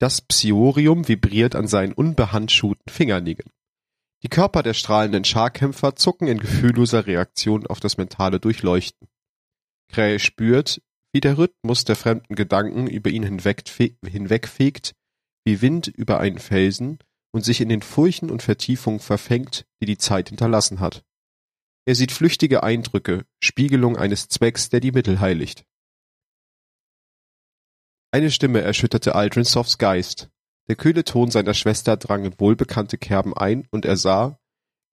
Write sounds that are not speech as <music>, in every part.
Das Psiorium vibriert an seinen unbehandschuhten Fingernägeln. Die Körper der strahlenden Scharkämpfer zucken in gefühlloser Reaktion auf das mentale Durchleuchten. Krähe spürt, wie der Rhythmus der fremden Gedanken über ihn hinwegfegt, wie Wind über einen Felsen und sich in den Furchen und Vertiefungen verfängt, die die Zeit hinterlassen hat. Er sieht flüchtige Eindrücke, Spiegelung eines Zwecks, der die Mittel heiligt. Eine Stimme erschütterte Aldrin Softs Geist. Der kühle Ton seiner Schwester drang in wohlbekannte Kerben ein, und er sah,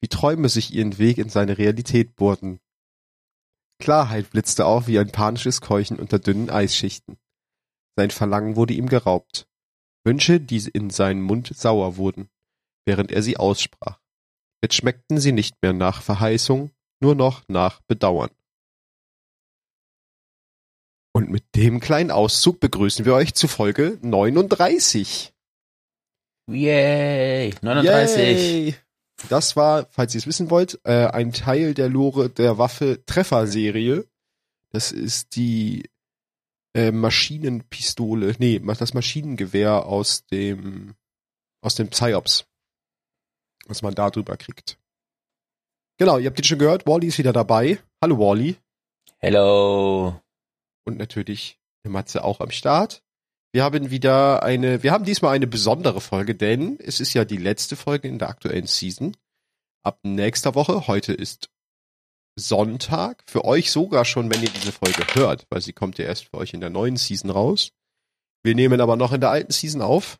wie Träume sich ihren Weg in seine Realität bohrten. Klarheit blitzte auf wie ein panisches Keuchen unter dünnen Eisschichten. Sein Verlangen wurde ihm geraubt. Wünsche, die in seinen Mund sauer wurden, während er sie aussprach. Jetzt schmeckten sie nicht mehr nach Verheißung, nur noch nach Bedauern. Und mit dem kleinen Auszug begrüßen wir euch zu Folge 39. Yay! 39! Yay. Das war, falls ihr es wissen wollt, äh, ein Teil der Lore der Waffe Treffer-Serie. Das ist die äh, Maschinenpistole, nee, das Maschinengewehr aus dem aus dem Psyops. Was man da drüber kriegt. Genau, ihr habt ihn schon gehört, Wally ist wieder dabei. Hallo Wally. Hello. Und natürlich der Matze auch am Start. Wir haben wieder eine, wir haben diesmal eine besondere Folge, denn es ist ja die letzte Folge in der aktuellen Season. Ab nächster Woche, heute ist Sonntag, für euch sogar schon, wenn ihr diese Folge hört, weil sie kommt ja erst für euch in der neuen Season raus. Wir nehmen aber noch in der alten Season auf.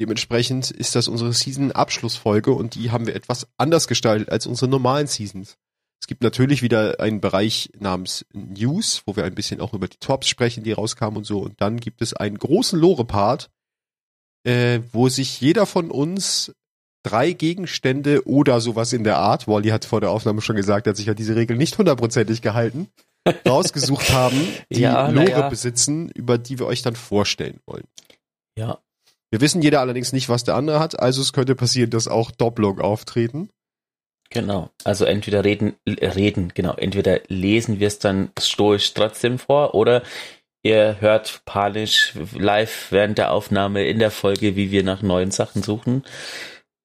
Dementsprechend ist das unsere Season-Abschlussfolge und die haben wir etwas anders gestaltet als unsere normalen Seasons. Es gibt natürlich wieder einen Bereich namens News, wo wir ein bisschen auch über die Tops sprechen, die rauskamen und so. Und dann gibt es einen großen Lore-Part, äh, wo sich jeder von uns drei Gegenstände oder sowas in der Art, Wally hat vor der Aufnahme schon gesagt, er hat sich ja diese Regel nicht hundertprozentig gehalten, <laughs> rausgesucht haben, die ja, Lore ja. besitzen, über die wir euch dann vorstellen wollen. Ja. Wir wissen jeder allerdings nicht, was der andere hat, also es könnte passieren, dass auch Doppelung auftreten. Genau. Also entweder reden, reden, genau. Entweder lesen wir es dann stoisch trotzdem vor oder ihr hört panisch live während der Aufnahme in der Folge, wie wir nach neuen Sachen suchen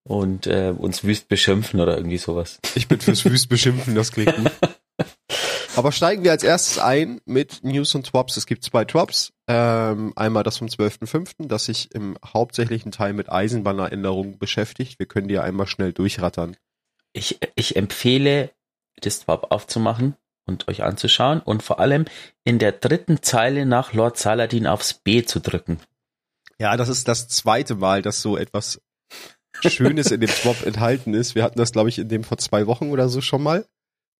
und äh, uns wüst beschimpfen oder irgendwie sowas. Ich bin fürs <laughs> wüst beschimpfen, das klingt gut. <laughs> Aber steigen wir als erstes ein mit News und Twops. Es gibt zwei Twops. Ähm, einmal das vom 12.05., das sich im hauptsächlichen Teil mit Eisenbahnerinnerungen beschäftigt. Wir können die einmal schnell durchrattern. Ich, ich empfehle, das Twop aufzumachen und euch anzuschauen und vor allem in der dritten Zeile nach Lord Saladin aufs B zu drücken. Ja, das ist das zweite Mal, dass so etwas Schönes in dem Swap enthalten ist. Wir hatten das, glaube ich, in dem vor zwei Wochen oder so schon mal,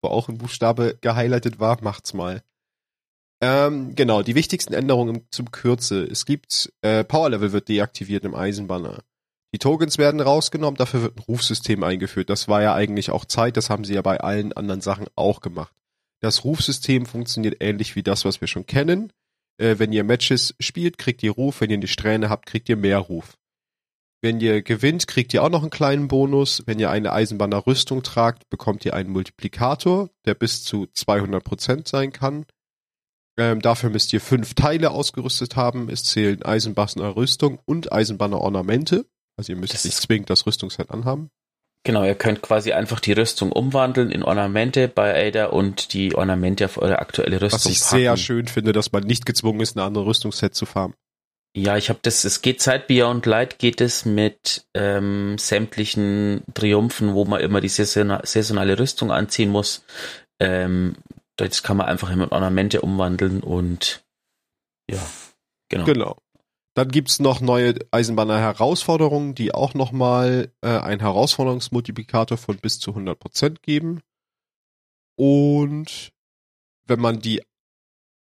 wo auch ein Buchstabe gehighlightet war. Macht's mal. Ähm, genau, die wichtigsten Änderungen zum Kürze. Es gibt, äh, Power Level wird deaktiviert im Eisenbanner. Die Tokens werden rausgenommen, dafür wird ein Rufsystem eingeführt. Das war ja eigentlich auch Zeit, das haben sie ja bei allen anderen Sachen auch gemacht. Das Rufsystem funktioniert ähnlich wie das, was wir schon kennen. Äh, wenn ihr Matches spielt, kriegt ihr Ruf. Wenn ihr eine Strähne habt, kriegt ihr mehr Ruf. Wenn ihr gewinnt, kriegt ihr auch noch einen kleinen Bonus. Wenn ihr eine Eisenbahner Rüstung tragt, bekommt ihr einen Multiplikator, der bis zu 200% sein kann. Ähm, dafür müsst ihr fünf Teile ausgerüstet haben. Es zählen Eisenbahner Rüstung und Eisenbahner Ornamente. Also ihr müsst das nicht zwingend das Rüstungsset anhaben. Genau, ihr könnt quasi einfach die Rüstung umwandeln in Ornamente bei Ada und die Ornamente auf eure aktuelle Rüstung Was ich packen. sehr schön finde, dass man nicht gezwungen ist, eine andere Rüstungsset zu farmen. Ja, ich habe das, es geht seit Beyond Light geht es mit ähm, sämtlichen Triumphen, wo man immer die saisonale Rüstung anziehen muss. Ähm, das kann man einfach in Ornamente umwandeln und ja, genau. Genau. Dann gibt's noch neue Eisenbahner Herausforderungen, die auch nochmal äh, einen Herausforderungsmultiplikator von bis zu 100% geben. Und wenn man die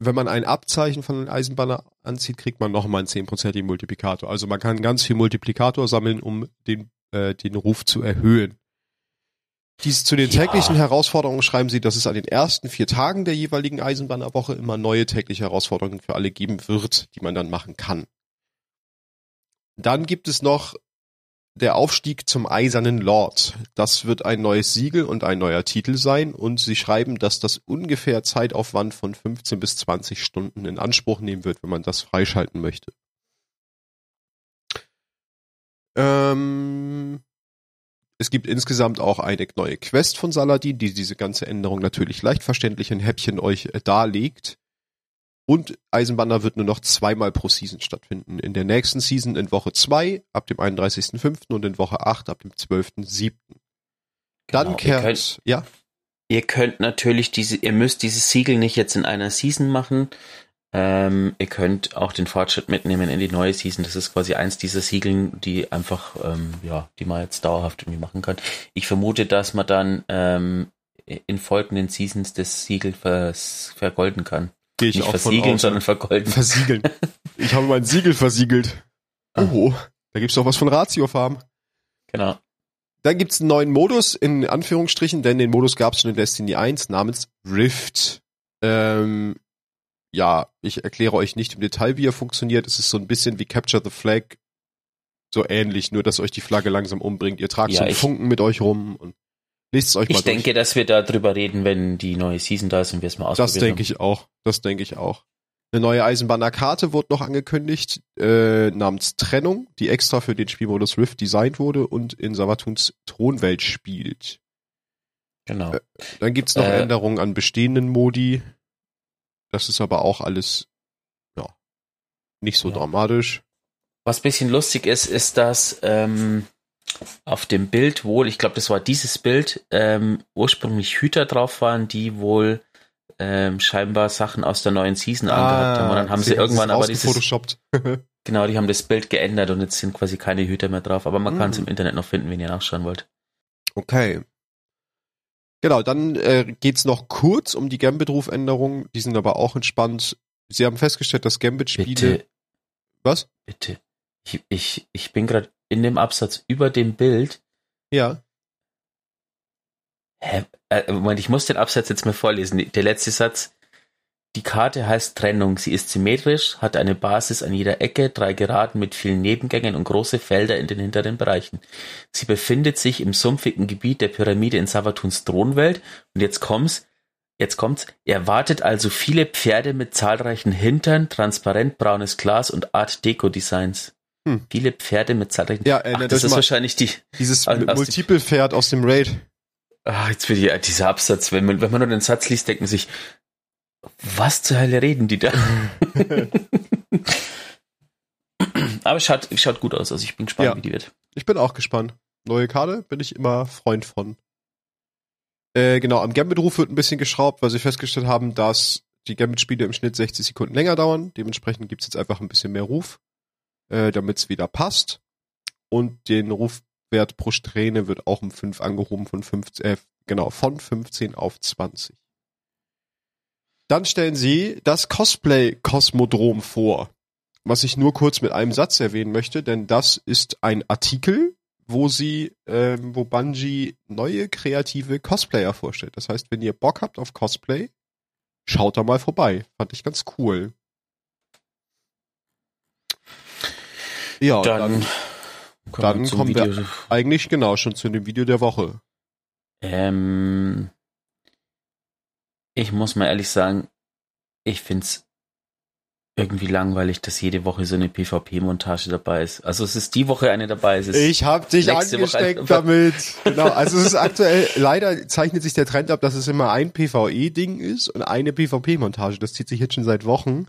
wenn man ein Abzeichen von den Eisenbahner anzieht, kriegt man nochmal einen 10%igen Multiplikator. Also man kann ganz viel Multiplikator sammeln, um den, äh, den Ruf zu erhöhen. Dies zu den ja. täglichen Herausforderungen schreiben sie, dass es an den ersten vier Tagen der jeweiligen Eisenbahnerwoche immer neue tägliche Herausforderungen für alle geben wird, die man dann machen kann. Dann gibt es noch der Aufstieg zum Eisernen Lord. Das wird ein neues Siegel und ein neuer Titel sein und sie schreiben, dass das ungefähr Zeitaufwand von 15 bis 20 Stunden in Anspruch nehmen wird, wenn man das freischalten möchte. Ähm, es gibt insgesamt auch eine neue Quest von Saladin, die diese ganze Änderung natürlich leicht verständlich in Häppchen euch äh, darlegt. Und Eisenbanner wird nur noch zweimal pro Season stattfinden. In der nächsten Season in Woche 2 ab dem 31.05. und in Woche 8 ab dem 12.07. Dann Genau, ihr kehrt, könnt- ja, Ihr könnt natürlich diese, ihr müsst dieses Siegel nicht jetzt in einer Season machen. Ähm, ihr könnt auch den Fortschritt mitnehmen in die neue Season. Das ist quasi eins dieser Siegeln, die einfach, ähm, ja, die man jetzt dauerhaft irgendwie machen kann. Ich vermute, dass man dann ähm, in folgenden Seasons das Siegel vers vergolden kann. Gehe ich Nicht auch von versiegeln, aus. sondern vergolden. Versiegeln. Ich habe mein Siegel versiegelt. Ah. Oh, da gibt's doch was von Ratio Farm. Genau. Dann gibt's einen neuen Modus, in Anführungsstrichen, denn den Modus gab's schon in Destiny 1 namens Rift. Ähm, ja, ich erkläre euch nicht im Detail, wie er funktioniert. Es ist so ein bisschen wie Capture the Flag. So ähnlich, nur dass euch die Flagge langsam umbringt. Ihr tragt Ja, so einen Funken mit euch rum und lest es euch mal Ich denke, dass wir darüber reden, wenn die neue Season da ist und wir es mal durch. Das ausprobieren. denke ich auch. Das denke ich auch. Eine neue Eisenbahner-Karte wurde noch angekündigt, äh, namens Trennung, die extra für den Spielmodus Rift designt wurde und in Savatuns Thronwelt spielt. Genau. Äh, Dann gibt's noch Äh, Änderungen an bestehenden Modi. Das ist aber auch alles, ja, nicht so Ja. dramatisch. Was bisschen lustig ist, ist, dass ähm, auf dem Bild wohl, ich glaube, das war dieses Bild, ähm, ursprünglich Hüter drauf waren, die wohl ähm, scheinbar Sachen aus der neuen Season angehabt haben. Und dann haben sie, irgendwann aber dieses, <laughs> genau, die haben das Bild geändert und jetzt sind quasi keine Hüter mehr drauf. Aber man kann es Mhm. im Internet noch finden, wenn ihr nachschauen wollt. Okay. Genau, dann äh, geht's noch kurz um die Gambit-Rufänderungen. Die sind aber auch entspannt. Sie haben festgestellt, dass Gambit-Spiele. Bitte, Was? bitte. Ich, ich, ich bin gerade in dem Absatz über dem Bild. Ja. Hä? Äh, Moment, ich muss den Absatz jetzt mal vorlesen. Der letzte Satz. Die Karte heißt Trennung. Sie ist symmetrisch, hat eine Basis an jeder Ecke, drei Geraden mit vielen Nebengängen und große Felder in den hinteren Bereichen. Sie befindet sich im sumpfigen Gebiet der Pyramide in Savatuns Thronwelt. Und jetzt kommt's. Jetzt kommt's. Er wartet also viele Pferde mit zahlreichen Hintern, transparent braunes Glas und Art Deco Designs. Hm. Viele Pferde mit zahlreichen. Ja, Ach, erinnert das ist mal wahrscheinlich die. dieses aus dem- Multiple-Pferd aus dem Raid. Ah, jetzt will ich dieser Absatz, wenn man, wenn man nur den Satz liest, denkt man sich, was zur Hölle reden die da? <laughs> Aber es schaut, schaut gut aus, also ich bin gespannt, Ja. wie die wird. Ich bin auch gespannt. Neue Karte bin ich immer Freund von. Äh, genau, am Gambit-Ruf wird ein bisschen geschraubt, weil sie festgestellt haben, dass die Gambit-Spiele im Schnitt 60 Sekunden länger dauern. Dementsprechend gibt's jetzt einfach ein bisschen mehr Ruf, äh, damit's wieder passt. Und den Rufwert pro Strähne wird auch um 5 angehoben von 15, äh, genau, von 15 auf 20. Dann stellen sie das Cosplay-Kosmodrom vor was ich nur kurz mit einem Satz erwähnen möchte, denn das ist ein Artikel, wo sie, ähm, wo Bungie neue kreative Cosplayer vorstellt. Das heißt, wenn ihr Bock habt auf Cosplay, schaut da mal vorbei. Fand ich ganz cool. Ja, Dann, dann, kommen dann kommen wir- Video. eigentlich genau schon zu dem Video der Woche. Ähm, ich muss mal ehrlich sagen, ich find's irgendwie langweilig, dass jede Woche so eine PvP-Montage dabei ist. Also es ist die Woche eine dabei. Es ist Ich hab dich angesteckt damit. Genau, also es ist <laughs> aktuell, leider zeichnet sich der Trend ab, dass es immer ein PvE-Ding ist und eine PvP-Montage. Das zieht sich jetzt schon seit Wochen.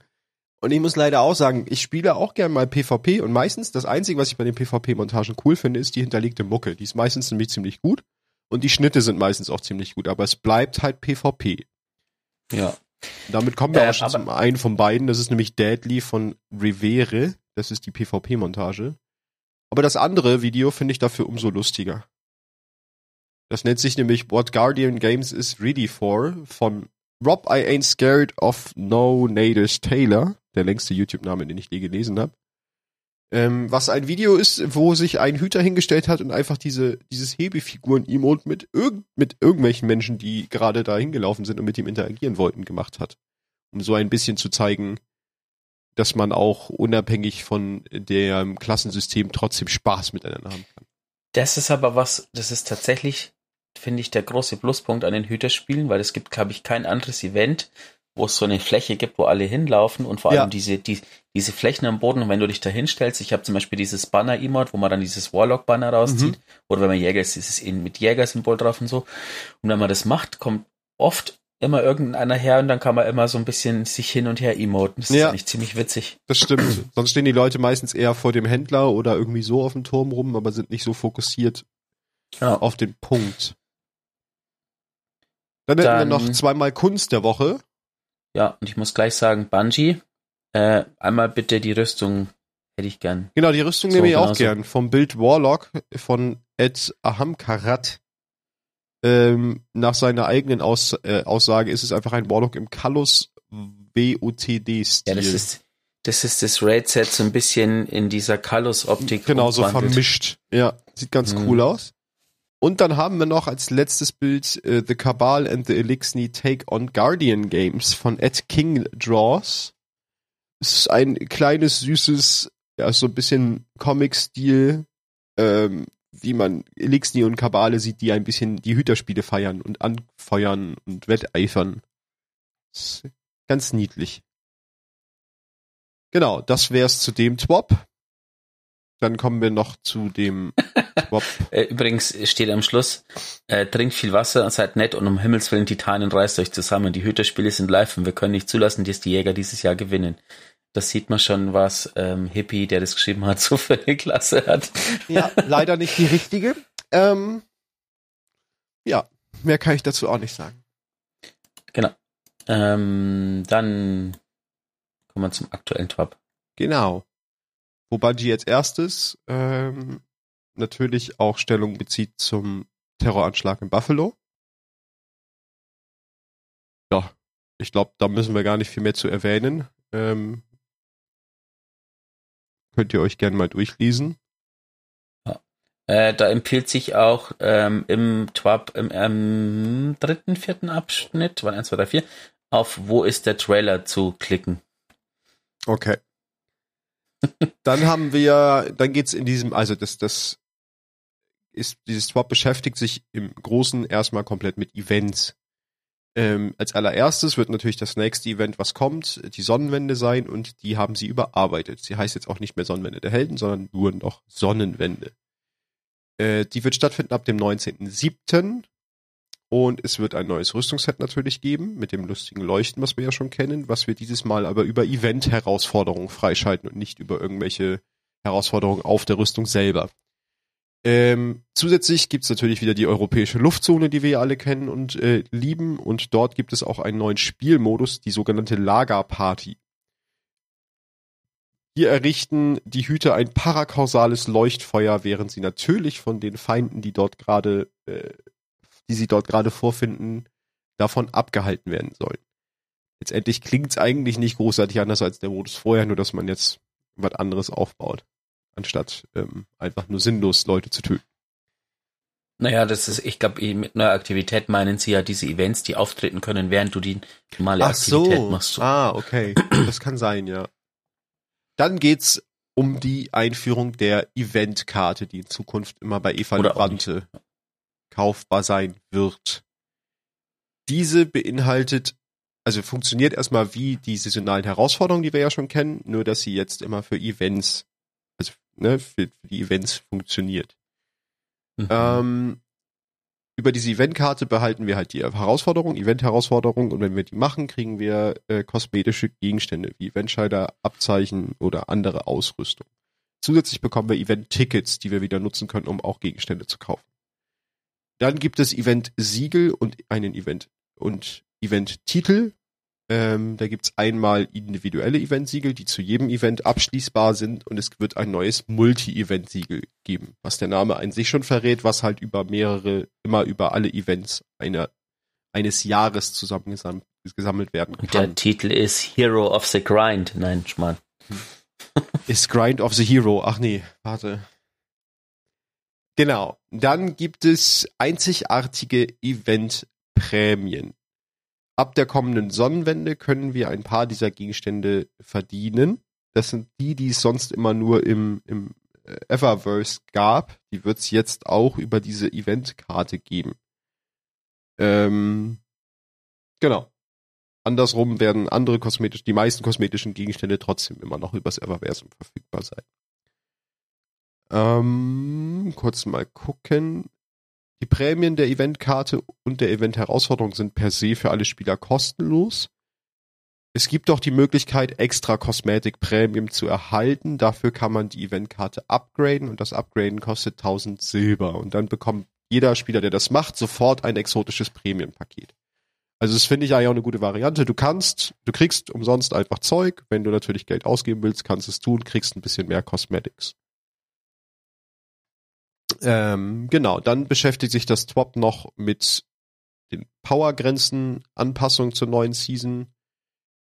Und ich muss leider auch sagen, ich spiele auch gern mal PvP und meistens das Einzige, was ich bei den PvP-Montagen cool finde, ist die hinterlegte Mucke. Die ist meistens nämlich ziemlich gut und die Schnitte sind meistens auch ziemlich gut, aber es bleibt halt PvP. ja. Damit kommen wir Äh, auch schon zum einen von beiden. Das ist nämlich Deadly von Rivere. Das ist die PvP-Montage. Aber das andere Video finde ich dafür umso lustiger. Das nennt sich nämlich What Guardian Games is Ready For von Rob I Ain't Scared of No Nadish Taylor. Der längste YouTube-Name, den ich je gelesen habe. Ähm, was ein Video ist, wo sich ein Hüter hingestellt hat und einfach diese, dieses Hebefiguren-Emote mit, irg mit irgendwelchen Menschen, die gerade da hingelaufen sind und mit ihm interagieren wollten, gemacht hat. Um so ein bisschen zu zeigen, dass man auch unabhängig von dem Klassensystem trotzdem Spaß miteinander haben kann. Das ist aber was, das ist tatsächlich, finde ich, der große Pluspunkt an den Hüterspielen, weil es gibt, glaube ich, kein anderes Event, wo es so eine Fläche gibt, wo alle hinlaufen und vor allem Ja. diese, die, diese Flächen am Boden, und wenn du dich da hinstellst, ich habe zum Beispiel dieses Banner-Emote, wo man dann dieses Warlock-Banner rauszieht, oder wenn man Jäger ist, ist es eben mit Jäger-Symbol drauf und so. Und wenn man das macht, kommt oft immer irgendeiner her und dann kann man immer so ein bisschen sich hin und her emoten. Das ist Ja. eigentlich ziemlich witzig. Das stimmt. Sonst stehen die Leute meistens eher vor dem Händler oder irgendwie so auf dem Turm rum, aber sind nicht so fokussiert Ja. auf den Punkt. Dann hätten wir Dann- noch zweimal Kunst der Woche. Ja, und ich muss gleich sagen, Bungie, äh, einmal bitte die Rüstung hätte ich gern. Genau, die Rüstung So, nehme ich auch so. gern. Vom Bild Warlock von Ed Ahamkarat. Ähm, nach seiner eigenen Aus, äh, Aussage ist es einfach ein Warlock im Kallus WOTD-Stil. Ja, das ist, das ist das Raid-Set so ein bisschen in dieser Kallus-Optik. Genau, so vermischt. Ja, sieht ganz Mhm. cool aus. Und dann haben wir noch als letztes Bild äh, The Cabal and the Elixni Take on Guardian Games von Ed King Draws. Es ist ein kleines, süßes, ja, so ein bisschen Comic-Stil, ähm, wie man Elixni und Kabale sieht, die ein bisschen die Hüterspiele feiern und anfeuern und wetteifern. Ist ganz niedlich. Genau, das wär's zu dem Twop. Dann kommen wir noch zu dem <laughs> Twop. Äh, übrigens steht am Schluss, äh, trinkt viel Wasser, seid nett und um Himmels Willen, Titanien reißt euch zusammen. Die Hüterspiele sind live und wir können nicht zulassen, dass die Jäger dieses Jahr gewinnen. Das sieht man schon, was ähm, Hippie, der das geschrieben hat, <laughs> so für eine Klasse hat. Ja, leider nicht die richtige. Ähm, ja, mehr kann ich dazu auch nicht sagen. Ähm, dann kommen wir zum aktuellen Top. Genau. Wo Bungie jetzt erstes ähm, natürlich auch Stellung bezieht zum Terroranschlag in Buffalo. Ja, ich glaube, da müssen wir gar nicht viel mehr zu erwähnen. Ähm, könnt ihr euch gerne mal durchlesen. Äh, da empfiehlt sich auch ähm, im TWAP im ähm, dritten, vierten Abschnitt, waren 1, 2, 3, 4, auf wo ist der Trailer zu klicken. Okay. Dann haben wir, dann geht's in diesem, also das, das ist, dieses Swap beschäftigt sich im Großen erstmal komplett mit Events. Ähm, als allererstes wird natürlich das nächste Event, was kommt, die Sonnenwende sein und die haben sie überarbeitet. Sie heißt jetzt auch nicht mehr Sonnenwende der Helden, sondern nur noch Sonnenwende. Äh, die wird stattfinden ab dem 19.07. Und es wird ein neues Rüstungsset natürlich geben, mit dem lustigen Leuchten, was wir ja schon kennen, was wir dieses Mal aber über Event-Herausforderungen freischalten und nicht über irgendwelche Herausforderungen auf der Rüstung selber. Ähm, zusätzlich gibt's natürlich wieder die europäische Luftzone, die wir ja alle kennen und äh, lieben. Und dort gibt es auch einen neuen Spielmodus, die sogenannte Lagerparty. Hier errichten die Hüter ein parakausales Leuchtfeuer, während sie natürlich von den Feinden, die dort gerade, äh, die sie dort gerade vorfinden, davon abgehalten werden sollen. Letztendlich klingt's eigentlich nicht großartig anders als der Modus vorher, nur dass man jetzt was anderes aufbaut, anstatt ähm, einfach nur sinnlos Leute zu töten. Naja, das ist, ich glaube, mit neuer Aktivität meinen sie ja diese Events, die auftreten können, während du die normale Aktivität machst. Ah, okay. Das kann sein, ja. Dann geht's um die Einführung der Eventkarte, die in Zukunft immer bei Eva Librante kaufbar sein wird. Diese beinhaltet, also funktioniert erstmal wie die saisonalen Herausforderungen, die wir ja schon kennen, nur dass sie jetzt immer für Events, also ne, für, für die Events funktioniert. Mhm. Ähm, über diese Eventkarte behalten wir halt die Herausforderung, Event-Herausforderung und wenn wir die machen, kriegen wir äh, kosmetische Gegenstände wie Eventscheider, Abzeichen oder andere Ausrüstung. Zusätzlich bekommen wir Event-Tickets, die wir wieder nutzen können, um auch Gegenstände zu kaufen. Dann gibt es Event-Siegel und einen Event und Event-Titel. Ähm, da gibt's einmal individuelle Event-Siegel, die zu jedem Event abschließbar sind und es wird ein neues Multi-Event-Siegel geben, was der Name an sich schon verrät, was halt über mehrere, immer über alle Events einer, eines Jahres zusammengesammelt gesammelt werden Und der kann. Titel ist Hero of the Grind. Nein, Schmarrn. Ist Grind of the Hero. Ach nee, warte. Genau. Dann gibt es einzigartige Event-Prämien. Ab der kommenden Sonnenwende können wir ein paar dieser Gegenstände verdienen. Das sind die, die es sonst immer nur im, im äh, Eververse gab. Die wird es jetzt auch über diese Eventkarte geben. Ähm, genau. andersrum werden andere kosmetisch, die meisten kosmetischen Gegenstände trotzdem immer noch übers Everversum verfügbar sein. Ähm, kurz mal gucken. Die Prämien der Eventkarte und der Event-Herausforderung sind per se für alle Spieler kostenlos. Es gibt doch die Möglichkeit, extra Kosmetik Premium zu erhalten. Dafür kann man die Eventkarte upgraden und das Upgraden kostet 1000 Silber. Und dann bekommt jeder Spieler, der das macht, sofort ein exotisches Prämienpaket. Also das finde ich eigentlich auch eine gute Variante. Du kannst, du kriegst umsonst einfach Zeug. Wenn du natürlich Geld ausgeben willst, kannst es tun, kriegst ein bisschen mehr Cosmetics. Ähm, genau, dann beschäftigt sich das Twop noch mit den Powergrenzen, Anpassungen zur neuen Season.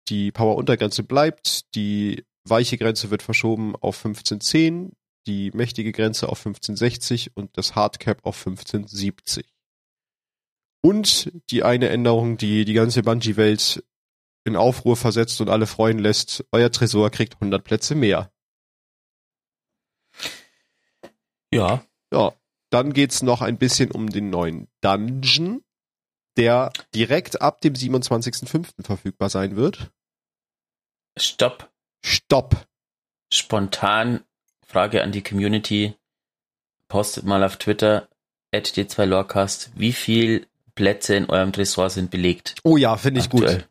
Die Power-Untergrenze bleibt, die weiche Grenze wird verschoben auf 1510, die mächtige Grenze auf 1560 und das Hardcap auf 1570. Und die eine Änderung, die die ganze Bungee-Welt in Aufruhr versetzt und alle freuen lässt, euer Tresor kriegt 100 Plätze mehr. Ja. Ja, dann geht's noch ein bisschen um den neuen Dungeon, der direkt ab dem 27.05. verfügbar sein wird. Stopp. Stopp. Spontan Frage an die Community. Postet mal auf Twitter, at d2lorecast, wie viel Plätze in eurem Tresor sind belegt? Oh ja, finde ich Aktuell. gut.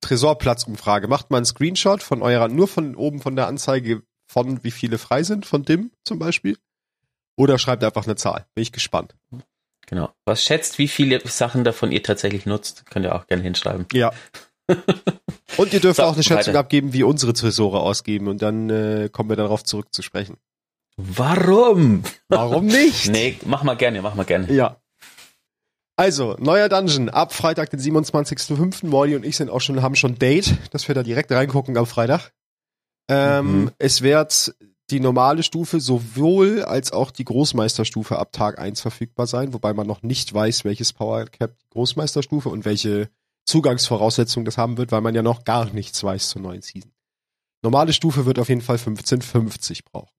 Tresorplatzumfrage. Macht mal einen Screenshot von eurer, nur von oben von der Anzeige von wie viele frei sind, von DIM zum Beispiel. Oder schreibt einfach eine Zahl. Bin ich gespannt. Genau. Was schätzt, wie viele Sachen davon ihr tatsächlich nutzt? Könnt ihr auch gerne hinschreiben. Ja. <laughs> Und ihr dürft So, auch eine Schätzung weiter. abgeben, wie unsere Tresore ausgeben und dann äh, kommen wir darauf zurück zu sprechen. Warum? Warum nicht? <laughs> Nee, mach mal gerne, mach mal gerne. Ja. Also, neuer Dungeon ab Freitag, den 27.05. Molly und ich sind auch schon, haben schon Date, dass wir da direkt reingucken am Freitag. Ähm, Mhm. Es wird die normale Stufe sowohl als auch die Großmeisterstufe ab Tag 1 verfügbar sein, wobei man noch nicht weiß, welches Power Cap Großmeisterstufe und welche Zugangsvoraussetzungen das haben wird, weil man ja noch gar nichts weiß zur neuen Season. Normale Stufe wird auf jeden Fall 1550 brauchen.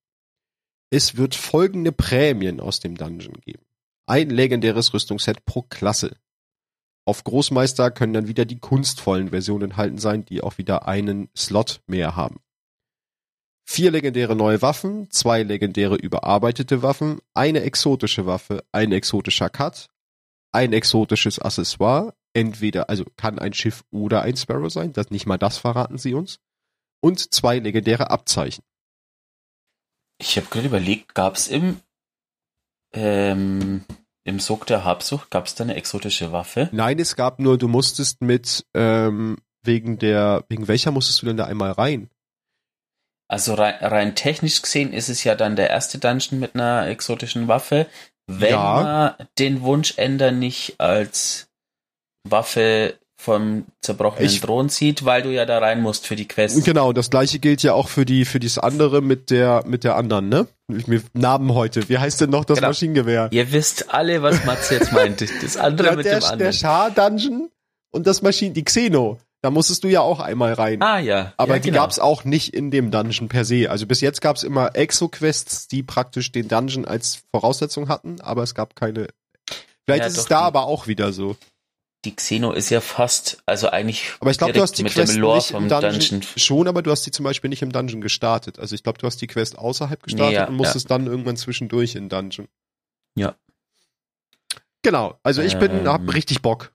Es wird folgende Prämien aus dem Dungeon geben. Ein legendäres Rüstungsset pro Klasse. Auf Großmeister können dann wieder die kunstvollen Versionen enthalten sein, die auch wieder einen Slot mehr haben. Vier legendäre neue Waffen, zwei legendäre überarbeitete Waffen, eine exotische Waffe, ein exotischer Cut, ein exotisches Accessoire, entweder, also kann ein Schiff oder ein Sparrow sein, das nicht mal das verraten sie uns, und zwei legendäre Abzeichen. Ich habe gerade überlegt, gab's im ähm, im Sog der Habsucht, gab's da eine exotische Waffe? Nein, es gab nur, du musstest mit, ähm, wegen der, wegen welcher musstest du denn da einmal rein? Also rein, rein technisch gesehen ist es ja dann der erste Dungeon mit einer exotischen Waffe. Wenn Ja. man den Wunschender nicht als Waffe vom zerbrochenen Ich- Thron sieht, weil du ja da rein musst für die Quest. Genau, das gleiche gilt ja auch für die, für dieses andere mit der, mit der anderen, ne? Mir Namen heute. Wie heißt denn noch das Genau. Maschinengewehr? Ihr wisst alle, was Matze jetzt meint. <laughs> Das andere Ja, mit der, dem der anderen. Schar-Dungeon und das Maschinen, die Xeno. Da musstest du ja auch einmal rein. ah ja. Aber ja, die genau. gab's auch nicht in dem Dungeon per se. Also bis jetzt gab's immer Exo-Quests, die praktisch den Dungeon als Voraussetzung hatten, aber es gab keine. Vielleicht Ja, ist es da aber auch wieder so. Die Xeno ist ja fast, also eigentlich Aber ich glaube, du hast die mit Quest nicht vom im Dungeon, Dungeon. schon, aber du hast die zum Beispiel nicht im Dungeon gestartet. Also ich glaube, du hast die Quest außerhalb gestartet Nee, ja, und musstest dann irgendwann zwischendurch in Dungeon. Ja. Genau. Also ich bin, Ähm. hab richtig Bock.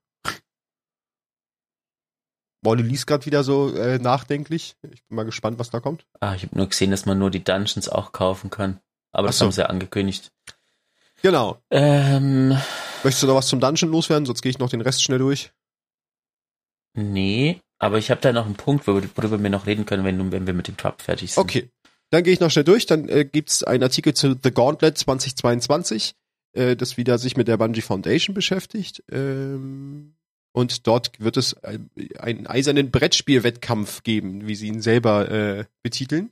Molly liest gerade wieder so äh, nachdenklich. Ich bin mal gespannt, was da kommt. Ah, ich habe nur gesehen, dass man nur die Dungeons auch kaufen kann. Aber das so. haben sie ja angekündigt. Genau. Ähm, Möchtest du noch was zum Dungeon loswerden? Sonst gehe ich noch den Rest schnell durch. nee, aber ich habe da noch einen Punkt, worüber wir noch reden können, wenn, wenn wir mit dem Trap fertig sind. Okay. Dann gehe ich noch schnell durch. Dann äh, gibt's einen Artikel zu The Gauntlet 2022, äh, das wieder sich mit der Bungie Foundation beschäftigt. Ähm, und dort wird es ein- einen eisernen Brettspielwettkampf geben, wie sie ihn selber äh, betiteln.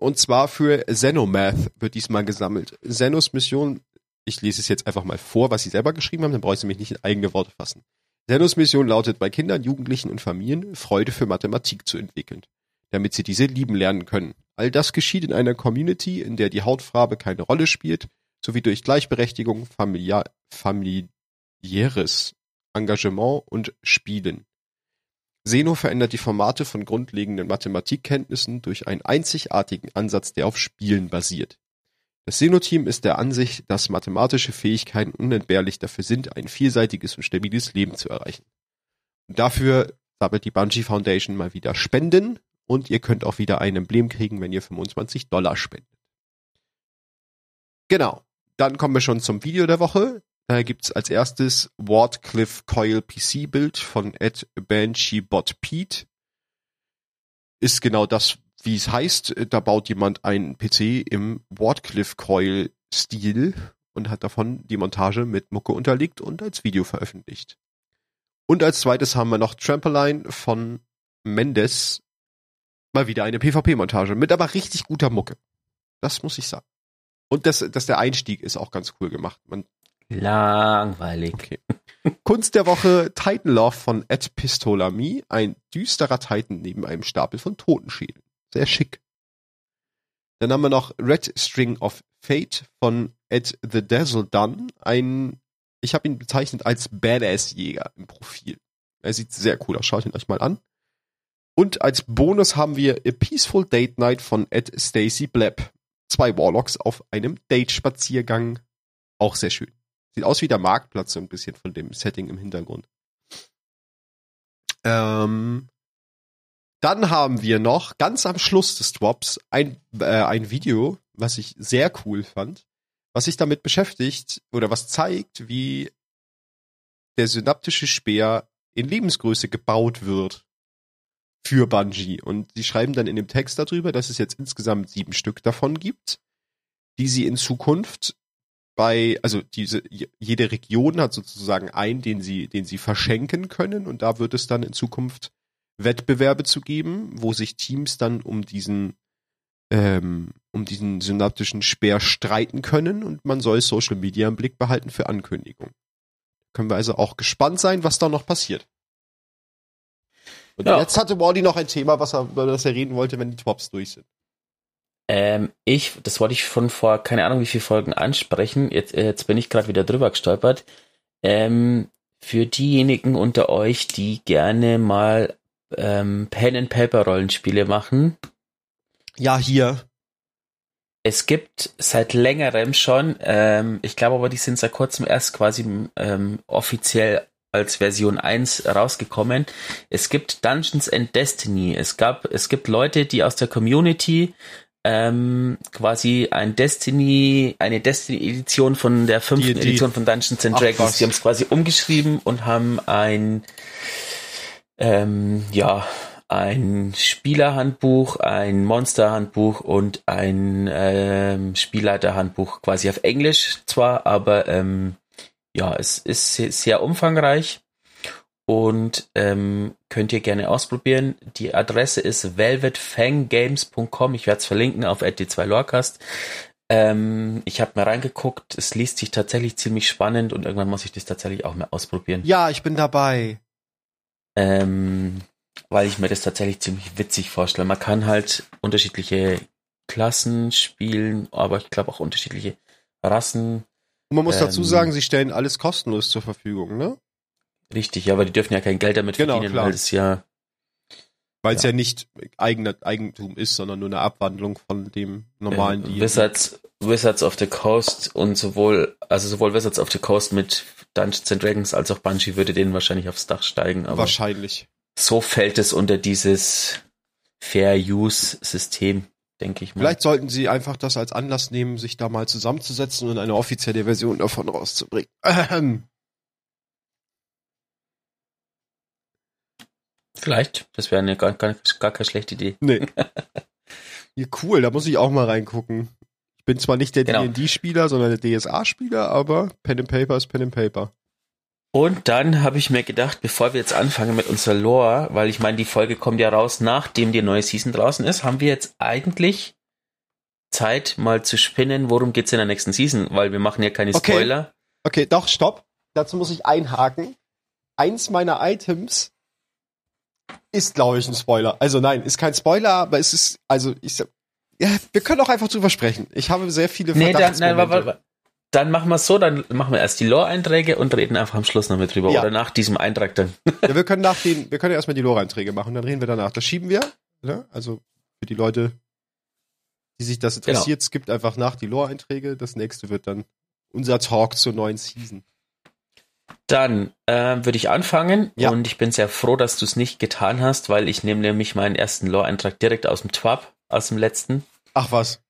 Und zwar für Xenomath wird diesmal gesammelt. Xenos Mission, ich lese es jetzt einfach mal vor, was sie selber geschrieben haben, dann brauche ich nämlich nicht in eigene Worte fassen. Xenos Mission lautet, bei Kindern, Jugendlichen und Familien Freude für Mathematik zu entwickeln, damit sie diese lieben lernen können. All das geschieht in einer Community, in der die Hautfarbe keine Rolle spielt, sowie durch Gleichberechtigung, familia familiäres Engagement und Spielen. Seno verändert die Formate von grundlegenden Mathematikkenntnissen durch einen einzigartigen Ansatz, der auf Spielen basiert. Das Seno-Team ist der Ansicht, dass mathematische Fähigkeiten unentbehrlich dafür sind, ein vielseitiges und stabiles Leben zu erreichen. Und dafür sammelt die Bungie Foundation mal wieder Spenden und ihr könnt auch wieder ein Emblem kriegen, wenn ihr 25 Dollar spendet. Genau. Dann kommen wir schon zum Video der Woche. Da gibt's als erstes Wardcliffe Coil PC Bild von Ed Banshee Bot Pete. Ist genau das, wie es heißt. Da baut jemand einen PC im Wardcliffe Coil Stil und hat davon die Montage mit Mucke unterlegt und als Video veröffentlicht. Und als zweites haben wir noch Trampoline von Mendes. Mal wieder eine PvP-Montage mit aber richtig guter Mucke. Das muss ich sagen. Und das, das der Einstieg ist auch ganz cool gemacht. Man Langweilig. Okay. Kunst der Woche Titan Love von Ed Pistolami, ein düsterer Titan neben einem Stapel von Totenschädeln. Sehr schick. Dann haben wir noch Red String of Fate von Ed the Dazzle Dunn, ein, ich habe ihn bezeichnet als Badass-Jäger im Profil. Er sieht sehr cool aus, schaut ihn euch mal an. Und als Bonus haben wir A Peaceful Date Night von Ed Stacy Blapp. Zwei Warlocks auf einem Date-Spaziergang. Auch sehr schön. Sieht aus wie der Marktplatz so ein bisschen von dem Setting im Hintergrund. Ähm, dann haben wir noch ganz am Schluss des Drops ein, äh, ein Video, was ich sehr cool fand, was sich damit beschäftigt oder was zeigt, wie der synaptische Speer in Lebensgröße gebaut wird für Bungie. Und sie schreiben dann in dem Text darüber, dass es jetzt insgesamt sieben Stück davon gibt, die sie in Zukunft bei, also diese, jede Region hat sozusagen einen, den sie, den sie verschenken können und da wird es dann in Zukunft Wettbewerbe zu geben, wo sich Teams dann um diesen, ähm, um diesen synaptischen Speer streiten können und man soll Social Media im Blick behalten für Ankündigungen. Können wir also auch gespannt sein, was da noch passiert. Und ja. jetzt hatte Wally noch ein Thema, was er, über das er reden wollte, wenn die Tops durch sind. Ähm, ich, das wollte ich von vor keine Ahnung wie viele Folgen ansprechen. Jetzt, äh, jetzt bin ich gerade wieder drüber gestolpert. Ähm, für diejenigen unter euch, die gerne mal ähm, Pen and Paper Rollenspiele machen. Ja, hier. Es gibt seit längerem schon, ähm, ich glaube aber, die sind seit kurzem erst quasi ähm, offiziell als Version 1 rausgekommen. Es gibt Dungeons and Destiny. Es gab, es gibt Leute, die aus der Community ähm, quasi ein Destiny, eine Destiny-Edition von der fünften die, die, Edition von Dungeons and Dragons. Die haben es quasi umgeschrieben und haben ein, ähm, ja, ein Spielerhandbuch, ein Monsterhandbuch und ein ähm, Spielleiterhandbuch quasi auf Englisch zwar, aber ähm, ja, es ist sehr umfangreich und ähm, könnt ihr gerne ausprobieren. Die Adresse ist velvetfanggames.com. Ich werde es verlinken auf @d2lorcast. Ähm, ich habe mal reingeguckt. Es liest sich tatsächlich ziemlich spannend und irgendwann muss ich das tatsächlich auch mal ausprobieren. Ja, ich bin dabei. Ähm, weil ich mir das tatsächlich ziemlich witzig vorstelle. Man kann halt unterschiedliche Klassen spielen, aber ich glaube auch unterschiedliche Rassen. Und man muss ähm, dazu sagen, sie stellen alles kostenlos zur Verfügung, ne? Richtig, ja, aber die dürfen ja kein Geld damit genau, verdienen, klar. weil es ja. Weil es ja. ja. nicht eigener Eigentum ist, sondern nur eine Abwandlung von dem normalen äh, Wizards, Wizards of the Coast und sowohl, also sowohl Wizards of the Coast mit Dungeons and Dragons als auch Bungie würde denen wahrscheinlich aufs Dach steigen. Aber wahrscheinlich. So fällt es unter dieses Fair Use System, denke ich mal. Vielleicht sollten sie einfach das als Anlass nehmen, sich da mal zusammenzusetzen und eine offizielle Version davon rauszubringen. Vielleicht. Das wäre eine gar, gar, gar keine schlechte Idee. Nee. <laughs> ja, cool, da muss ich auch mal reingucken. Ich bin zwar nicht der genau. D&D-Spieler, sondern der DSA-Spieler, aber Pen and Paper ist Pen and Paper. Und dann habe ich mir gedacht, bevor wir jetzt anfangen mit unserer Lore, weil ich meine, die Folge kommt ja raus, nachdem die neue Season draußen ist, haben wir jetzt eigentlich Zeit, mal zu spinnen, worum geht's in der nächsten Season, weil wir machen ja keine Spoiler. Okay, okay doch, stopp. Dazu muss ich einhaken. Eins meiner Items ist, glaube ich, ein Spoiler. Also nein, ist kein Spoiler, aber es ist, also ich ja, wir können auch einfach drüber sprechen. Ich habe sehr viele nee, da, nein, warte, Dann machen wir es so, dann machen wir erst die Lore-Einträge und reden einfach am Schluss noch mit drüber. Ja. Oder nach diesem Eintrag dann. <laughs> Ja, wir können nach den, wir können ja erstmal die Lore-Einträge machen, dann reden wir danach. Das schieben wir, ne? Also für die Leute, die sich das Genau. interessiert, es gibt einfach nach die Lore-Einträge. Das nächste wird dann unser Talk zur neuen Season. Dann ähm, würde ich anfangen Ja. und ich bin sehr froh, dass du es nicht getan hast, weil ich nehme nämlich meinen ersten Lore-Eintrag direkt aus dem TWAP, aus dem letzten. Ach was.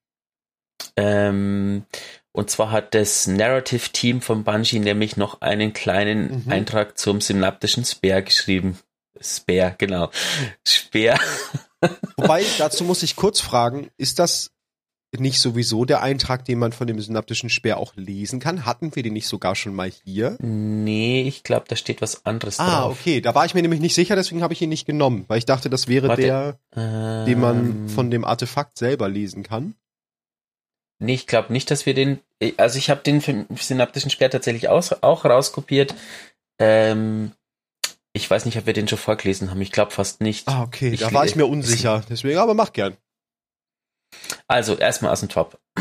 Ähm, und zwar hat das Narrative-Team von Bungie nämlich noch einen kleinen Mhm. Eintrag zum synaptischen Speer geschrieben. Speer, genau. Speer. <laughs> Wobei, dazu muss ich kurz fragen, ist das nicht sowieso der Eintrag, den man von dem synaptischen Speer auch lesen kann? Hatten wir den nicht sogar schon mal hier? Nee, ich glaube, da steht was anderes Ah, drauf. okay. Da war ich mir nämlich nicht sicher, deswegen habe ich ihn nicht genommen, weil ich dachte, das wäre Warte. der, Ähm, den man von dem Artefakt selber lesen kann. Nee, ich glaube nicht, dass wir den. Also ich habe den synaptischen Speer tatsächlich aus, auch rauskopiert. Ähm, ich weiß nicht, ob wir den schon vorgelesen haben. Ich glaube fast nicht. Ah, okay. Ich da war ich mir unsicher. Deswegen, aber mach gern. Also, erstmal aus dem Top. <clears throat>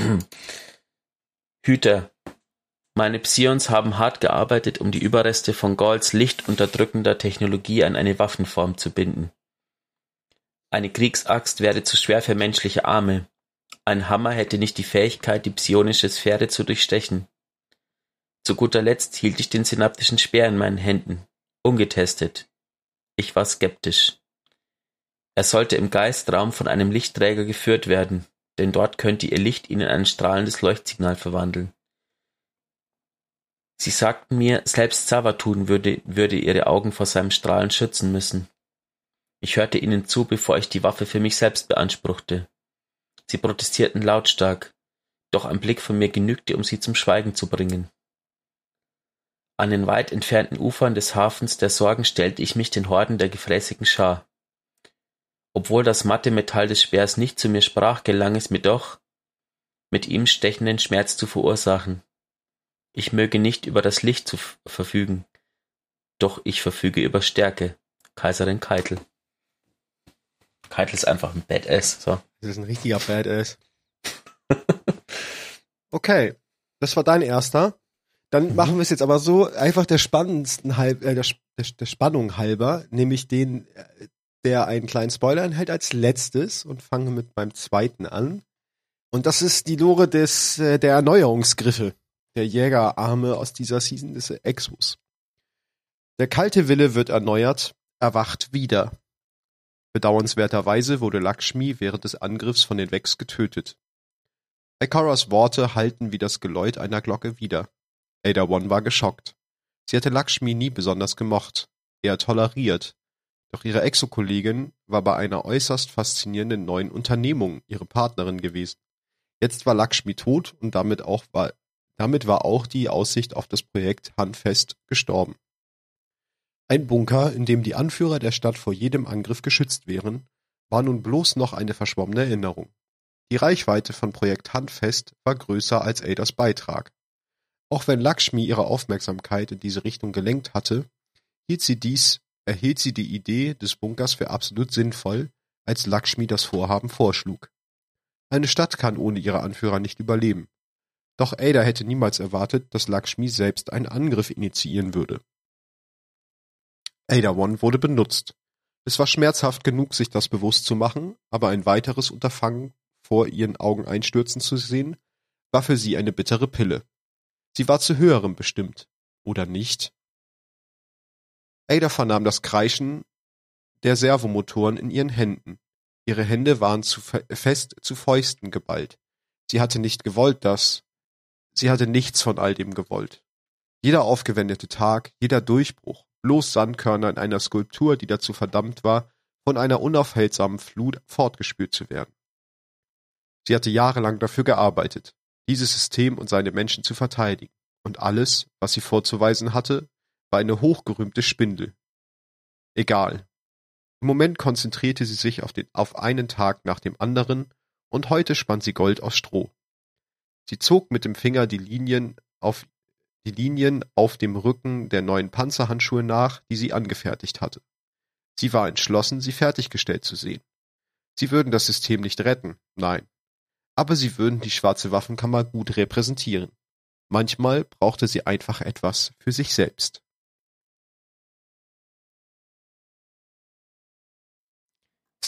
Hüter. Meine Psions haben hart gearbeitet, um die Überreste von Gauls lichtunterdrückender Technologie an eine Waffenform zu binden. Eine Kriegsaxt wäre zu schwer für menschliche Arme. Ein Hammer hätte nicht die Fähigkeit, die psionische Sphäre zu durchstechen. Zu guter Letzt hielt ich den synaptischen Speer in meinen Händen. Ungetestet. Ich war skeptisch. Er sollte im Geistraum von einem Lichtträger geführt werden, denn dort könnte ihr Licht ihn in ein strahlendes Leuchtsignal verwandeln. Sie sagten mir, selbst Savatun würde, würde ihre Augen vor seinem Strahlen schützen müssen. Ich hörte ihnen zu, bevor ich die Waffe für mich selbst beanspruchte. Sie protestierten lautstark, doch ein Blick von mir genügte, um sie zum Schweigen zu bringen. An den weit entfernten Ufern des Hafens der Sorgen stellte ich mich den Horden der gefräßigen Schar. Obwohl das matte Metall des Speers nicht zu mir sprach, gelang es mir doch, mit ihm stechenden Schmerz zu verursachen. Ich möge nicht über das Licht zu verfügen, doch ich verfüge über Stärke. Kaiserin Keitel. Keitel ist einfach ein Badass. So. Das ist ein richtiger Badass. <laughs> okay. Das war dein erster. Dann Mhm. machen wir es jetzt aber so, einfach der spannendsten halb, äh, der, der, der Spannung halber, nämlich den, äh, der einen kleinen Spoiler enthält als letztes und fange mit meinem zweiten an. Und das ist die Lore des, äh, der Erneuerungsgriffe, der Jägerarme aus dieser Season des Exos. Der kalte Wille wird erneuert, erwacht wieder. Bedauernswerterweise wurde Lakshmi während des Angriffs von den Vex getötet. Ikaras Worte hallten wie das Geläut einer Glocke wider. Ada One war geschockt. Sie hatte Lakshmi nie besonders gemocht, eher toleriert. Doch ihre Exo-Kollegin war bei einer äußerst faszinierenden neuen Unternehmung ihre Partnerin gewesen. Jetzt war Lakshmi tot und damit auch war, damit war auch die Aussicht auf das Projekt handfest gestorben. Ein Bunker, in dem die Anführer der Stadt vor jedem Angriff geschützt wären, war nun bloß noch eine verschwommene Erinnerung. Die Reichweite von Projekt Handfest war größer als Adas Beitrag. Auch wenn Lakshmi ihre Aufmerksamkeit in diese Richtung gelenkt hatte, hielt sie dies, erhielt sie die Idee des Bunkers für absolut sinnvoll, als Lakshmi das Vorhaben vorschlug. Eine Stadt kann ohne ihre Anführer nicht überleben. Doch Ada hätte niemals erwartet, dass Lakshmi selbst einen Angriff initiieren würde. Ada One wurde benutzt. Es war schmerzhaft genug, sich das bewusst zu machen, aber ein weiteres Unterfangen vor ihren Augen einstürzen zu sehen, war für sie eine bittere Pille. Sie war zu höherem bestimmt, oder nicht? Ada vernahm das Kreischen der Servomotoren in ihren Händen. Ihre Hände waren zu fe fest zu Fäusten geballt. Sie hatte nicht gewollt, dass sie hatte nichts von all dem gewollt. Jeder aufgewendete Tag, jeder Durchbruch, bloß Sandkörner in einer Skulptur, die dazu verdammt war, von einer unaufhaltsamen Flut fortgespült zu werden. Sie hatte jahrelang dafür gearbeitet, dieses System und seine Menschen zu verteidigen, und alles, was sie vorzuweisen hatte, war eine hochgerühmte Spindel. Egal. Im Moment konzentrierte sie sich auf, den, auf einen Tag nach dem anderen, und heute spann sie Gold aus Stroh. Sie zog mit dem Finger die Linien auf die Linien auf dem Rücken der neuen Panzerhandschuhe nach, die sie angefertigt hatte. Sie war entschlossen, sie fertiggestellt zu sehen. Sie würden das System nicht retten, nein. Aber sie würden die schwarze Waffenkammer gut repräsentieren. Manchmal brauchte sie einfach etwas für sich selbst.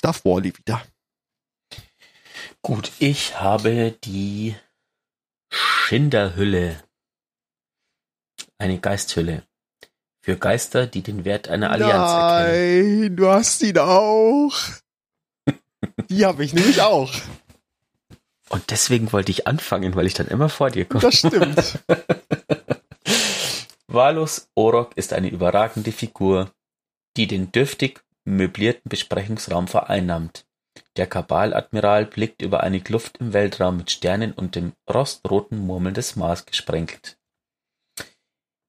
Stuff Wally wieder. Gut, ich habe die Schinderhülle. Eine Geisthülle. Für Geister, die den Wert einer Allianz Nein, erkennen. du hast ihn auch. Die habe ich nämlich auch. Und deswegen wollte ich anfangen, weil ich dann immer vor dir komme. Das stimmt. <laughs> Valus Orok ist eine überragende Figur, die den dürftig möblierten Besprechungsraum vereinnahmt. Der Kabaladmiral blickt über eine Kluft im Weltraum mit Sternen und dem rostroten Murmeln des Mars gesprenkelt.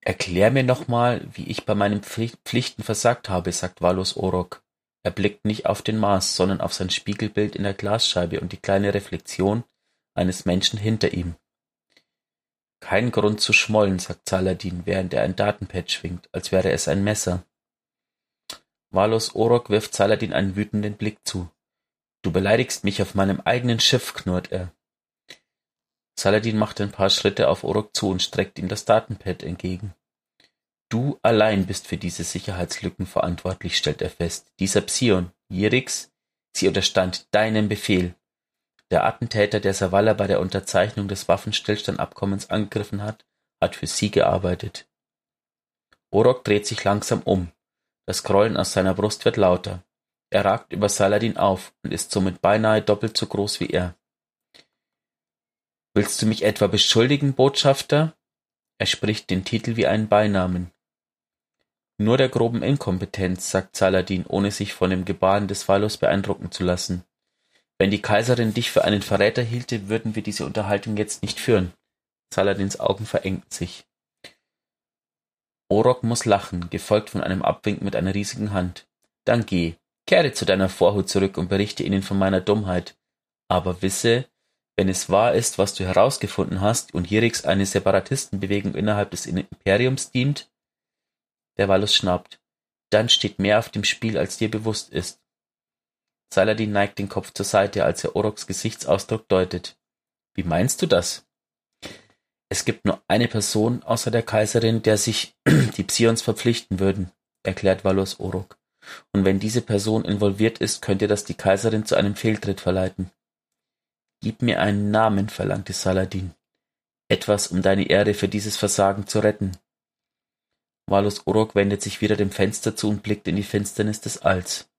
Erklär mir nochmal, wie ich bei meinen Pflichten versagt habe, sagt Valus Orok. Er blickt nicht auf den Mars, sondern auf sein Spiegelbild in der Glasscheibe und die kleine Reflexion eines Menschen hinter ihm. Kein Grund zu schmollen, sagt Saladin, während er ein Datenpad schwingt, als wäre es ein Messer. Valus Orok wirft Saladin einen wütenden Blick zu. Du beleidigst mich auf meinem eigenen Schiff, knurrt er. Saladin macht ein paar Schritte auf Orok zu und streckt ihm das Datenpad entgegen. Du allein bist für diese Sicherheitslücken verantwortlich, stellt er fest. Dieser Psion, Jirix, sie unterstand deinem Befehl. Der Attentäter, der Savala bei der Unterzeichnung des Waffenstillstandabkommens angegriffen hat, hat für sie gearbeitet. Orok dreht sich langsam um. Das Grollen aus seiner Brust wird lauter. Er ragt über Saladin auf und ist somit beinahe doppelt so groß wie er. Willst du mich etwa beschuldigen, Botschafter? Er spricht den Titel wie einen Beinamen. Nur der groben Inkompetenz, sagt Saladin, ohne sich von dem Gebaren des Phallos beeindrucken zu lassen. Wenn die Kaiserin dich für einen Verräter hielte, würden wir diese Unterhaltung jetzt nicht führen. Saladins Augen verengten sich. Orok muss lachen, gefolgt von einem Abwinken mit einer riesigen Hand. Dann geh, kehre zu deiner Vorhut zurück und berichte ihnen von meiner Dummheit. Aber wisse, wenn es wahr ist, was du herausgefunden hast und Jirix eine Separatistenbewegung innerhalb des Imperiums dient, der Valus schnappt, dann steht mehr auf dem Spiel, als dir bewusst ist. Saladin neigt den Kopf zur Seite, als er Oroks Gesichtsausdruck deutet. Wie meinst du das? Es gibt nur eine Person außer der Kaiserin, der sich <clears throat> die Psions verpflichten würden, erklärt Valus Orok. Und wenn diese Person involviert ist, könnte das die Kaiserin zu einem Fehltritt verleiten. Gib mir einen Namen, verlangte Saladin. Etwas, um deine Ehre für dieses Versagen zu retten. Valus Orok wendet sich wieder dem Fenster zu und blickt in die Finsternis des Alls.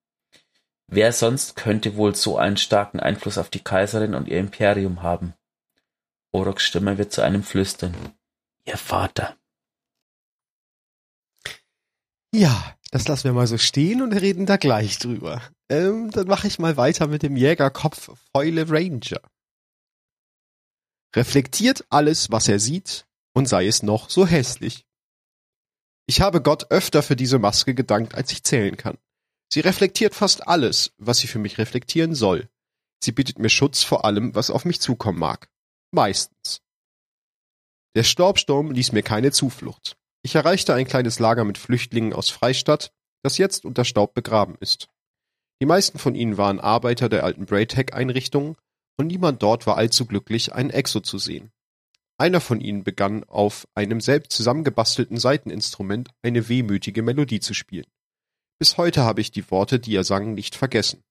Wer sonst könnte wohl so einen starken Einfluss auf die Kaiserin und ihr Imperium haben? Oroks Stimme wird zu einem Flüstern. Ihr Vater. Ja, das lassen wir mal so stehen und reden da gleich drüber. Ähm, dann mache ich mal weiter mit dem Jägerkopf Fäule Ranger. Reflektiert alles, was er sieht, und sei es noch so hässlich. Ich habe Gott öfter für diese Maske gedankt, als ich zählen kann. Sie reflektiert fast alles, was sie für mich reflektieren soll. Sie bietet mir Schutz vor allem, was auf mich zukommen mag. Meistens. Der Staubsturm ließ mir keine Zuflucht. Ich erreichte ein kleines Lager mit Flüchtlingen aus Freistadt, das jetzt unter Staub begraben ist. Die meisten von ihnen waren Arbeiter der alten Braytech-Einrichtung und niemand dort war allzu glücklich, einen Exo zu sehen. Einer von ihnen begann auf einem selbst zusammengebastelten Saiteninstrument eine wehmütige Melodie zu spielen. Bis heute habe ich die Worte, die er sang, nicht vergessen.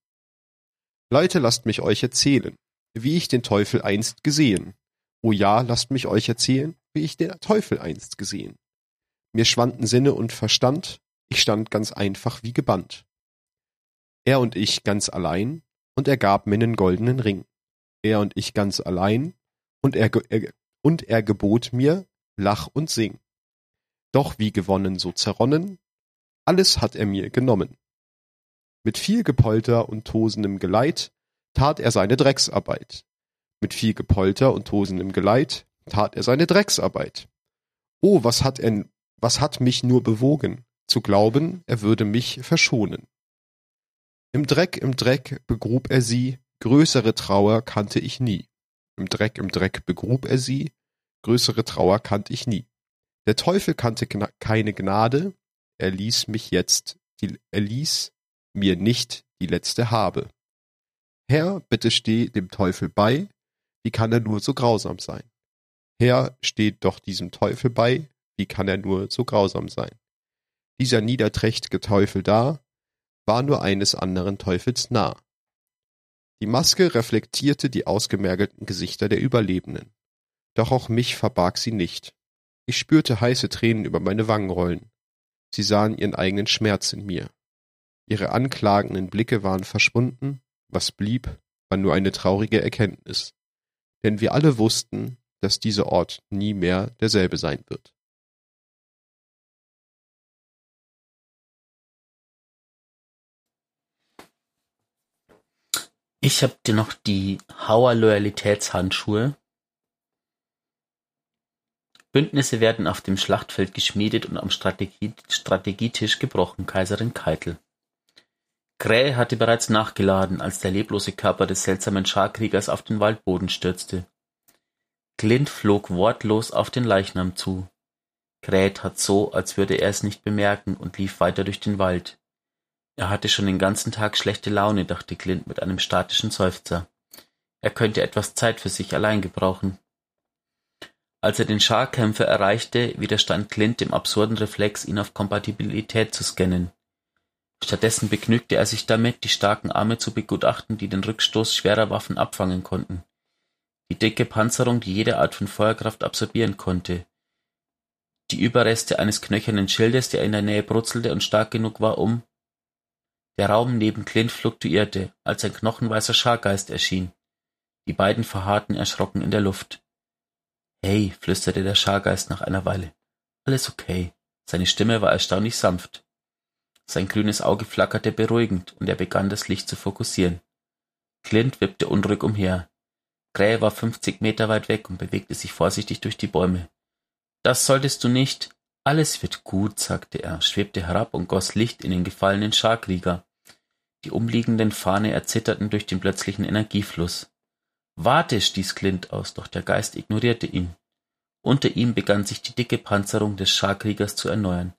Leute, lasst mich euch erzählen, wie ich den Teufel einst gesehen. O ja, lasst mich euch erzählen, wie ich den Teufel einst gesehen. Mir schwanden Sinne und Verstand, ich stand ganz einfach wie gebannt. Er und ich ganz allein, und er gab mir nen goldenen Ring. Er und ich ganz allein, und er, er, und er gebot mir, lach und sing. Doch wie gewonnen, so zerronnen, alles hat er mir genommen. Mit viel Gepolter und tosendem Geleit tat er seine Drecksarbeit. Mit viel Gepolter und tosendem Geleit tat er seine Drecksarbeit. Oh, was hat er, was hat mich nur bewogen, zu glauben, er würde mich verschonen. Im Dreck, im Dreck begrub er sie, größere Trauer kannte ich nie. Im Dreck, im Dreck begrub er sie, größere Trauer kannte ich nie. Der Teufel kannte gna keine Gnade, er ließ mich jetzt, die, er ließ mir nicht die letzte Habe. Herr, bitte steh dem Teufel bei, wie kann er nur so grausam sein? Herr steht doch diesem Teufel bei, wie kann er nur so grausam sein? Dieser niederträchtige Teufel da, war nur eines anderen Teufels nah. Die Maske reflektierte die ausgemergelten Gesichter der Überlebenden. Doch auch mich verbarg sie nicht. Ich spürte heiße Tränen über meine Wangen rollen. Sie sahen ihren eigenen Schmerz in mir. Ihre anklagenden Blicke waren verschwunden, was blieb, war nur eine traurige Erkenntnis. Denn wir alle wussten, dass dieser Ort nie mehr derselbe sein wird. Ich habe dir noch die Hauer Loyalitätshandschuhe. Bündnisse werden auf dem Schlachtfeld geschmiedet und am Strategie Strategietisch gebrochen. Kaiserin Keitel. Krähe hatte bereits nachgeladen, als der leblose Körper des seltsamen Scharkriegers auf den Waldboden stürzte. Clint flog wortlos auf den Leichnam zu. Krähe tat so, als würde er es nicht bemerken und lief weiter durch den Wald. Er hatte schon den ganzen Tag schlechte Laune, dachte Clint mit einem statischen Seufzer. Er könnte etwas Zeit für sich allein gebrauchen. Als er den Scharkämpfer erreichte, widerstand Clint dem absurden Reflex, ihn auf Kompatibilität zu scannen. Stattdessen begnügte er sich damit, die starken Arme zu begutachten, die den Rückstoß schwerer Waffen abfangen konnten. Die dicke Panzerung, die jede Art von Feuerkraft absorbieren konnte. Die Überreste eines knöchernen Schildes, der in der Nähe brutzelte und stark genug war, um der Raum neben Clint fluktuierte, als ein knochenweißer Schargeist erschien. Die beiden verharrten erschrocken in der Luft. Hey, flüsterte der Schargeist nach einer Weile. Alles okay. Seine Stimme war erstaunlich sanft. Sein grünes Auge flackerte beruhigend und er begann das Licht zu fokussieren. Clint wippte unruhig umher. Krähe war fünfzig Meter weit weg und bewegte sich vorsichtig durch die Bäume. Das solltest du nicht. Alles wird gut, sagte er, schwebte herab und goss Licht in den gefallenen Scharkrieger. Die umliegenden Fahne erzitterten durch den plötzlichen Energiefluss. Warte, stieß Clint aus, doch der Geist ignorierte ihn. Unter ihm begann sich die dicke Panzerung des Scharkriegers zu erneuern.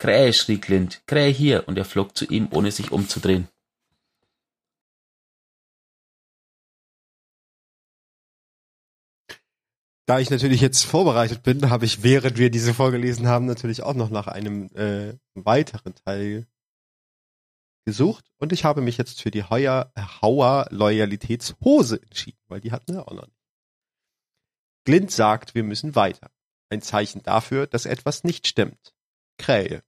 Krähe, schrie Clint, Krähe hier, und er flog zu ihm, ohne sich umzudrehen. Da ich natürlich jetzt vorbereitet bin, habe ich, während wir diese vorgelesen haben, natürlich auch noch nach einem äh, weiteren Teil gesucht und ich habe mich jetzt für die Heuer, Hauer Loyalitätshose entschieden, weil die hatten wir auch noch nicht. Glint sagt, wir müssen weiter. Ein Zeichen dafür, dass etwas nicht stimmt. Krähe.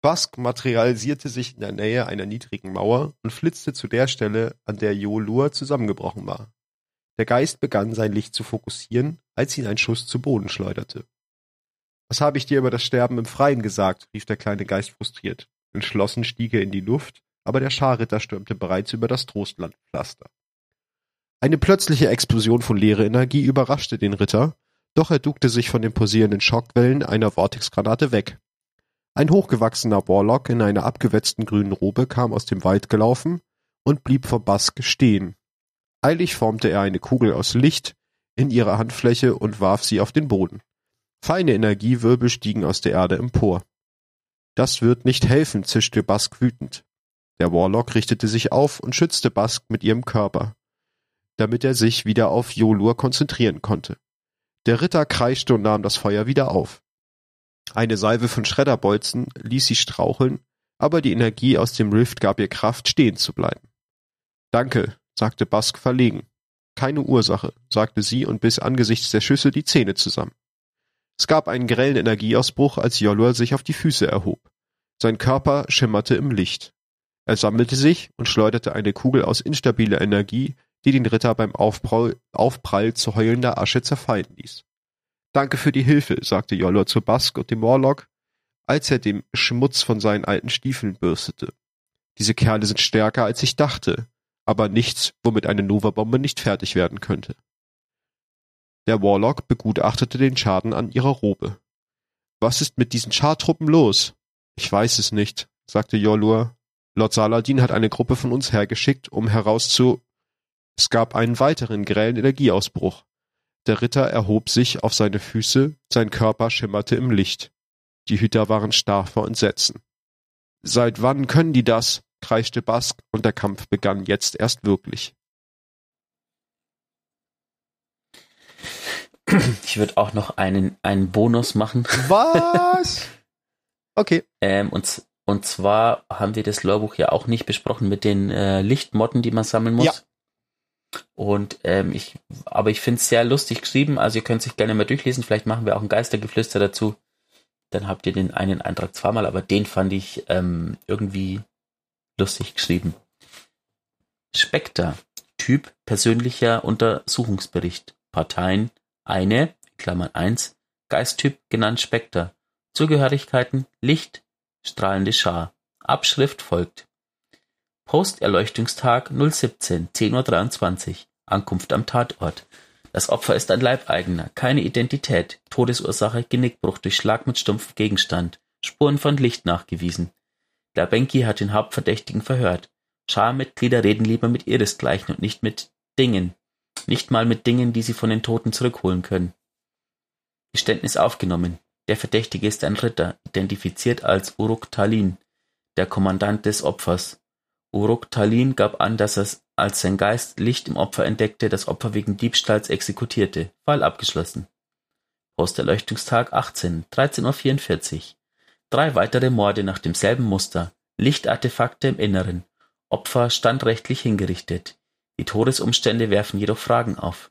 Bask materialisierte sich in der Nähe einer niedrigen Mauer und flitzte zu der Stelle, an der Jolur zusammengebrochen war. Der Geist begann sein Licht zu fokussieren, als ihn ein Schuss zu Boden schleuderte. Was habe ich dir über das Sterben im Freien gesagt? rief der kleine Geist frustriert. Entschlossen stieg er in die Luft, aber der Scharritter stürmte bereits über das Trostlandpflaster. Eine plötzliche Explosion von leerer Energie überraschte den Ritter, doch er duckte sich von den posierenden Schockwellen einer Vortexgranate weg. Ein hochgewachsener Warlock in einer abgewetzten grünen Robe kam aus dem Wald gelaufen und blieb vor Bask stehen, Eilig formte er eine Kugel aus Licht in ihre Handfläche und warf sie auf den Boden. Feine Energiewirbel stiegen aus der Erde empor. Das wird nicht helfen, zischte Bask wütend. Der Warlock richtete sich auf und schützte Bask mit ihrem Körper, damit er sich wieder auf Jolur konzentrieren konnte. Der Ritter kreischte und nahm das Feuer wieder auf. Eine Salve von Schredderbolzen ließ sie straucheln, aber die Energie aus dem Rift gab ihr Kraft, stehen zu bleiben. Danke, sagte Bask verlegen. Keine Ursache, sagte sie und biss angesichts der Schüsse die Zähne zusammen. Es gab einen grellen Energieausbruch, als Jolur sich auf die Füße erhob. Sein Körper schimmerte im Licht. Er sammelte sich und schleuderte eine Kugel aus instabiler Energie, die den Ritter beim Aufprall, Aufprall zu heulender Asche zerfallen ließ. Danke für die Hilfe, sagte Jolur zu Bask und dem Warlock, als er dem Schmutz von seinen alten Stiefeln bürstete. Diese Kerle sind stärker, als ich dachte aber nichts, womit eine Nova-Bombe nicht fertig werden könnte. Der Warlock begutachtete den Schaden an ihrer Robe. Was ist mit diesen Schartruppen los? Ich weiß es nicht, sagte Jolur. Lord Saladin hat eine Gruppe von uns hergeschickt, um herauszu... Es gab einen weiteren grellen Energieausbruch. Der Ritter erhob sich auf seine Füße, sein Körper schimmerte im Licht. Die Hüter waren starr vor Entsetzen. Seit wann können die das? kreischte Bask, und der Kampf begann jetzt erst wirklich. Ich würde auch noch einen, einen Bonus machen. Was? <laughs> Okay. Ähm, und, und zwar haben wir das Lorbuch ja auch nicht besprochen mit den äh, Lichtmotten, die man sammeln muss. Ja. Und ähm, ich, aber ich finde es sehr lustig geschrieben, also ihr könnt sich gerne mal durchlesen, vielleicht machen wir auch ein Geistergeflüster dazu. Dann habt ihr den einen Eintrag zweimal, aber den fand ich ähm, irgendwie lustig geschrieben. Spectre. Typ persönlicher Untersuchungsbericht. Parteien eine, Klammern 1, Geisttyp genannt Spectre. Zugehörigkeiten Licht, strahlende Schar. Abschrift folgt. Posterleuchtungstag 017, 10.23 Uhr. Ankunft am Tatort. Das Opfer ist ein Leibeigener, keine Identität. Todesursache Genickbruch durch Schlag mit stumpfem Gegenstand. Spuren von Licht nachgewiesen. Labenki hat den Hauptverdächtigen verhört. Scharmitglieder reden lieber mit ihresgleichen und nicht mit Dingen. Nicht mal mit Dingen, die sie von den Toten zurückholen können. Geständnis aufgenommen. Der Verdächtige ist ein Ritter, identifiziert als Uruk Talin, der Kommandant des Opfers. Uruk Talin gab an, dass er als sein Geist Licht im Opfer entdeckte, das Opfer wegen Diebstahls exekutierte. Fall abgeschlossen. Posterleuchtungstag 18, 13.44 Uhr. Drei weitere Morde nach demselben Muster. Lichtartefakte im Inneren. Opfer standrechtlich hingerichtet. Die Todesumstände werfen jedoch Fragen auf.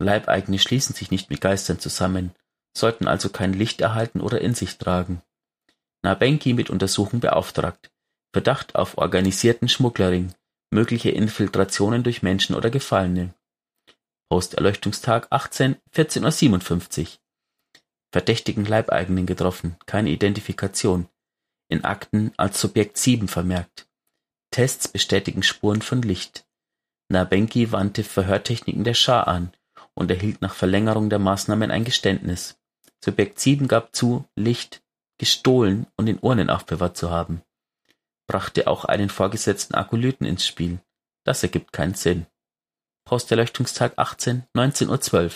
Leibeigene schließen sich nicht mit Geistern zusammen, sollten also kein Licht erhalten oder in sich tragen. Nabenki mit Untersuchung beauftragt. Verdacht auf organisierten Schmugglerring, mögliche Infiltrationen durch Menschen oder Gefallene. Posterleuchtungstag 18, 14.57 Uhr. Verdächtigen Leibeigenen getroffen, keine Identifikation. In Akten als Subjekt 7 vermerkt. Tests bestätigen Spuren von Licht. Nabenki wandte Verhörtechniken der Schah an und erhielt nach Verlängerung der Maßnahmen ein Geständnis. Subjekt 7 gab zu, Licht gestohlen und in Urnen aufbewahrt zu haben. Brachte auch einen vorgesetzten Akolyten ins Spiel. Das ergibt keinen Sinn. Posterleuchtungstag 18, 19.12 Uhr.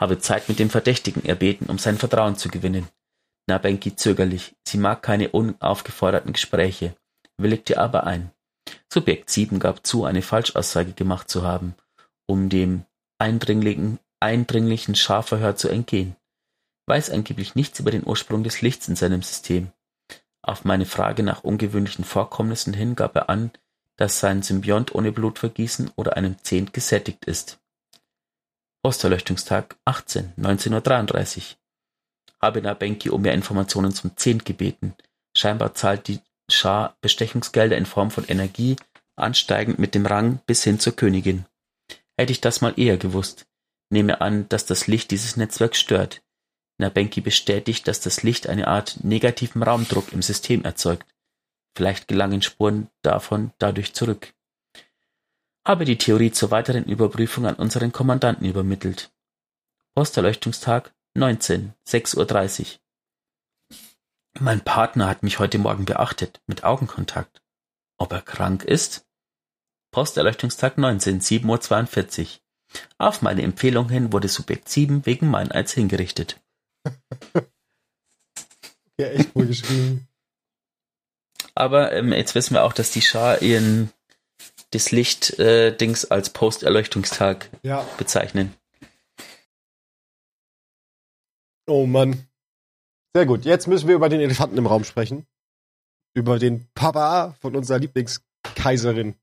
Habe Zeit mit dem Verdächtigen erbeten, um sein Vertrauen zu gewinnen. Nabenki zögerlich. Sie mag keine unaufgeforderten Gespräche willigte aber ein. Subjekt 7 gab zu, eine Falschaussage gemacht zu haben, um dem eindringlichen, eindringlichen Scharverhör zu entgehen. Weiß angeblich nichts über den Ursprung des Lichts in seinem System. Auf meine Frage nach ungewöhnlichen Vorkommnissen hin gab er an, dass sein Symbiont ohne Blutvergießen oder einem Zehnt gesättigt ist. Osterleuchtungstag 18, 19.33 Uhr. Habe Nabenki um mehr Informationen zum Zehnt gebeten. Scheinbar zahlt die Schah Bestechungsgelder in Form von Energie, ansteigend mit dem Rang bis hin zur Königin. Hätte ich das mal eher gewusst. Nehme an, dass das Licht dieses Netzwerk stört. Nabenki bestätigt, dass das Licht eine Art negativen Raumdruck im System erzeugt. Vielleicht gelangen Spuren davon dadurch zurück. Habe die Theorie zur weiteren Überprüfung an unseren Kommandanten übermittelt. Posterleuchtungstag 19, 6.30 Uhr. Mein Partner hat mich heute Morgen beachtet, mit Augenkontakt. Ob er krank ist? Posterleuchtungstag 19, 7.42 Uhr. Auf meine Empfehlung hin wurde Subjekt 7 wegen Meineids hingerichtet. <laughs> ja, echt wohl geschrieben. Aber ähm, jetzt wissen wir auch, dass die Schar ihren das Licht-Dings äh, als Posterleuchtungstag ja. bezeichnen. Oh Mann. Sehr gut. Jetzt müssen wir über den Elefanten im Raum sprechen. Über den Papa von unserer Lieblingskaiserin.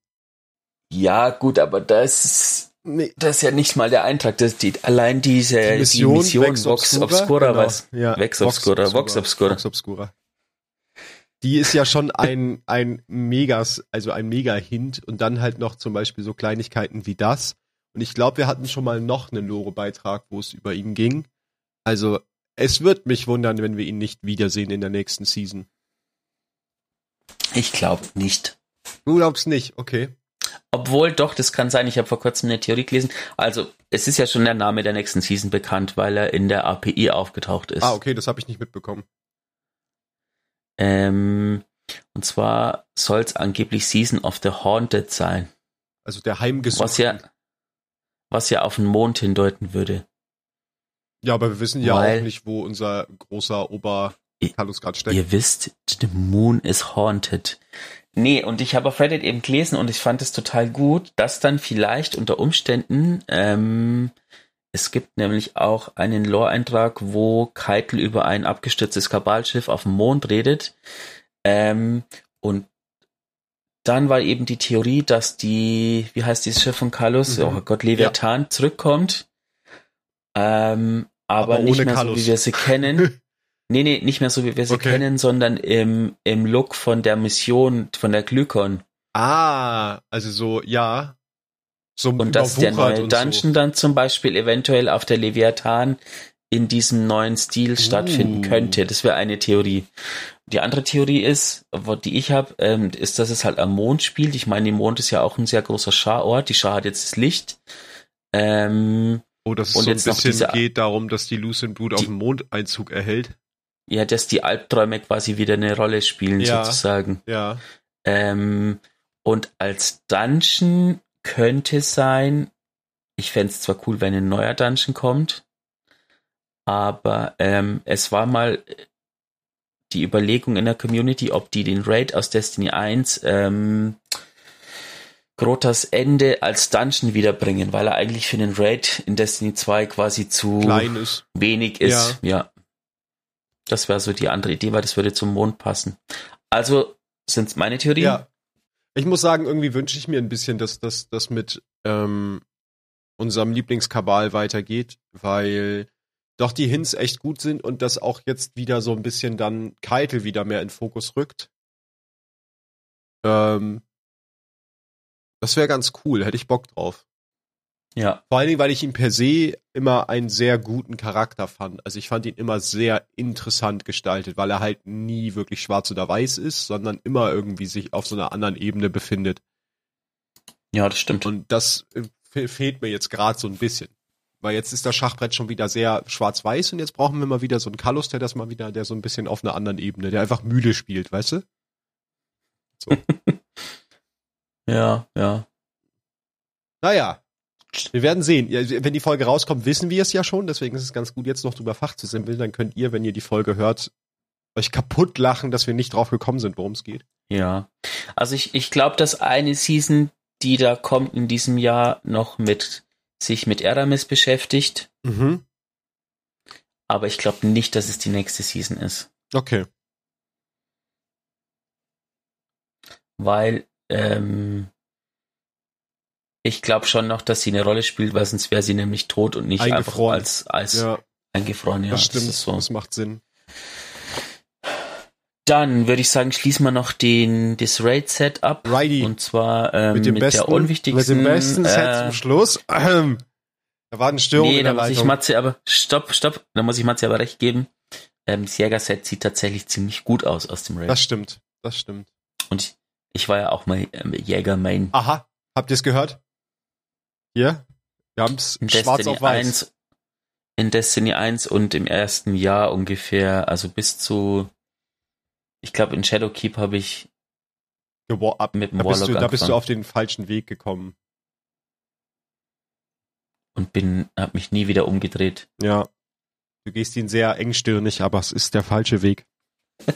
Ja, gut, aber das, nee. das ist ja nicht mal der Eintrag. Das die, allein diese die Mission, die Mission Vex Vox Obscura, Obscura genau. was? Ja. Vex Obscura, Vox Obscura. Vox Obscura. Die ist ja schon ein, ein Megas, also ein Mega-Hint und dann halt noch zum Beispiel so Kleinigkeiten wie das. Und ich glaube, wir hatten schon mal noch einen Lore-Beitrag, wo es über ihn ging. Also es wird mich wundern, wenn wir ihn nicht wiedersehen in der nächsten Season. Ich glaube nicht. Du glaubst nicht, okay. Obwohl, doch, das kann sein. Ich habe vor kurzem eine Theorie gelesen. Also, es ist ja schon der Name der nächsten Season bekannt, weil er in der API aufgetaucht ist. Ah, okay, das habe ich nicht mitbekommen. Ähm, und zwar soll es angeblich Season of the Haunted sein. Also der Heimgesuchte. Was ja, was ja auf den Mond hindeuten würde. Ja, aber wir wissen ja Weil, auch nicht, wo unser großer Ober gerade steckt. Ihr wisst, the moon is haunted. Nee, und ich habe auf Reddit eben gelesen und ich fand es total gut, dass dann vielleicht unter Umständen ähm, Es gibt nämlich auch einen Lore-Eintrag, wo Keitel über ein abgestürztes Kabalschiff auf dem Mond redet. Ähm, und dann war eben die Theorie, dass die, wie heißt dieses Schiff von Carlos? Mhm. Oh Gott, Leviathan ja. zurückkommt. Ähm, aber, aber nicht mehr Carlos. so, wie wir sie kennen. <laughs> nee, nee, nicht mehr so, wie wir sie okay. kennen, sondern im, im Look von der Mission, von der Glykon. Ah, also so, ja. So und dass der neue Dungeon so. dann zum Beispiel eventuell auf der Leviathan in diesem neuen Stil uh. stattfinden könnte. Das wäre eine Theorie. Die andere Theorie ist, die ich habe, ähm, ist, dass es halt am Mond spielt. Ich meine, die Mond ist ja auch ein sehr großer Scharort. Die Schar hat jetzt das Licht. Ähm, oh, dass es und so ein bisschen diese, geht darum, dass die Lucent Blut auf dem Mond Einzug erhält. Ja, dass die Albträume quasi wieder eine Rolle spielen, ja, sozusagen. Ja. Ähm, und als Dungeon könnte sein, ich fände es zwar cool, wenn ein neuer Dungeon kommt, aber ähm, es war mal die Überlegung in der Community, ob die den Raid aus Destiny 1 ähm, Grotas Ende als Dungeon wiederbringen, weil er eigentlich für den Raid in Destiny 2 quasi zu ist. wenig ist. Ja. ja. Das wäre so die andere Idee, weil das würde zum Mond passen. Also sind es meine Theorien. Ja. Ich muss sagen, irgendwie wünsche ich mir ein bisschen, dass das mit ähm, unserem Lieblingskabal weitergeht, weil doch die Hints echt gut sind und dass auch jetzt wieder so ein bisschen dann Keitel wieder mehr in Fokus rückt. Ähm, das wäre ganz cool, hätte ich Bock drauf. Ja. Vor allen Dingen, weil ich ihn per se immer einen sehr guten Charakter fand. Also ich fand ihn immer sehr interessant gestaltet, weil er halt nie wirklich schwarz oder weiß ist, sondern immer irgendwie sich auf so einer anderen Ebene befindet. Ja, das stimmt. Und das äh, fehlt mir jetzt gerade so ein bisschen. Weil jetzt ist das Schachbrett schon wieder sehr schwarz-weiß und jetzt brauchen wir mal wieder so einen Kallus, der das mal wieder, der so ein bisschen auf einer anderen Ebene, der einfach müde spielt, weißt du? So. <laughs> ja, ja. Naja, wir werden sehen. Wenn die Folge rauskommt, wissen wir es ja schon. Deswegen ist es ganz gut, jetzt noch drüber Fach zu simpeln. Dann könnt ihr, wenn ihr die Folge hört, euch kaputt lachen, dass wir nicht drauf gekommen sind, worum es geht. Ja. Also ich, ich glaube, dass eine Season, die da kommt in diesem Jahr, noch mit sich mit Eramis beschäftigt. Mhm. Aber ich glaube nicht, dass es die nächste Season ist. Okay. Weil ähm, ich glaube schon noch, dass sie eine Rolle spielt, weil sonst wäre sie nämlich tot und nicht einfach als, als ja. eingefroren. Ja, das stimmt, das, so. das macht Sinn. Dann würde ich sagen, schließen wir noch den, das Raid-Set ab. Righty. Und zwar ähm, mit, dem mit besten, der unwichtigsten. Mit dem besten Set äh, zum Schluss. Ähm, <clears throat> da war eine Störung nee, in der da muss ich Matze aber, stopp, stopp, da muss ich Matze aber recht geben. Ähm, das Jäger-Set sieht tatsächlich ziemlich gut aus aus dem Raid. Das stimmt, das stimmt. Und ich, ich war ja auch mal ähm, Jäger-Main. Aha, habt ihr es gehört? Hier, wir haben es schwarz auf weiß. 1, in Destiny 1 und im ersten Jahr ungefähr, also bis zu, ich glaube in Shadowkeep habe ich ab, mit dem da bist, du, da bist du auf den falschen Weg gekommen. Und bin, hab mich nie wieder umgedreht. Ja. Du gehst ihn sehr engstirnig, aber es ist der falsche Weg. <laughs> <laughs> ja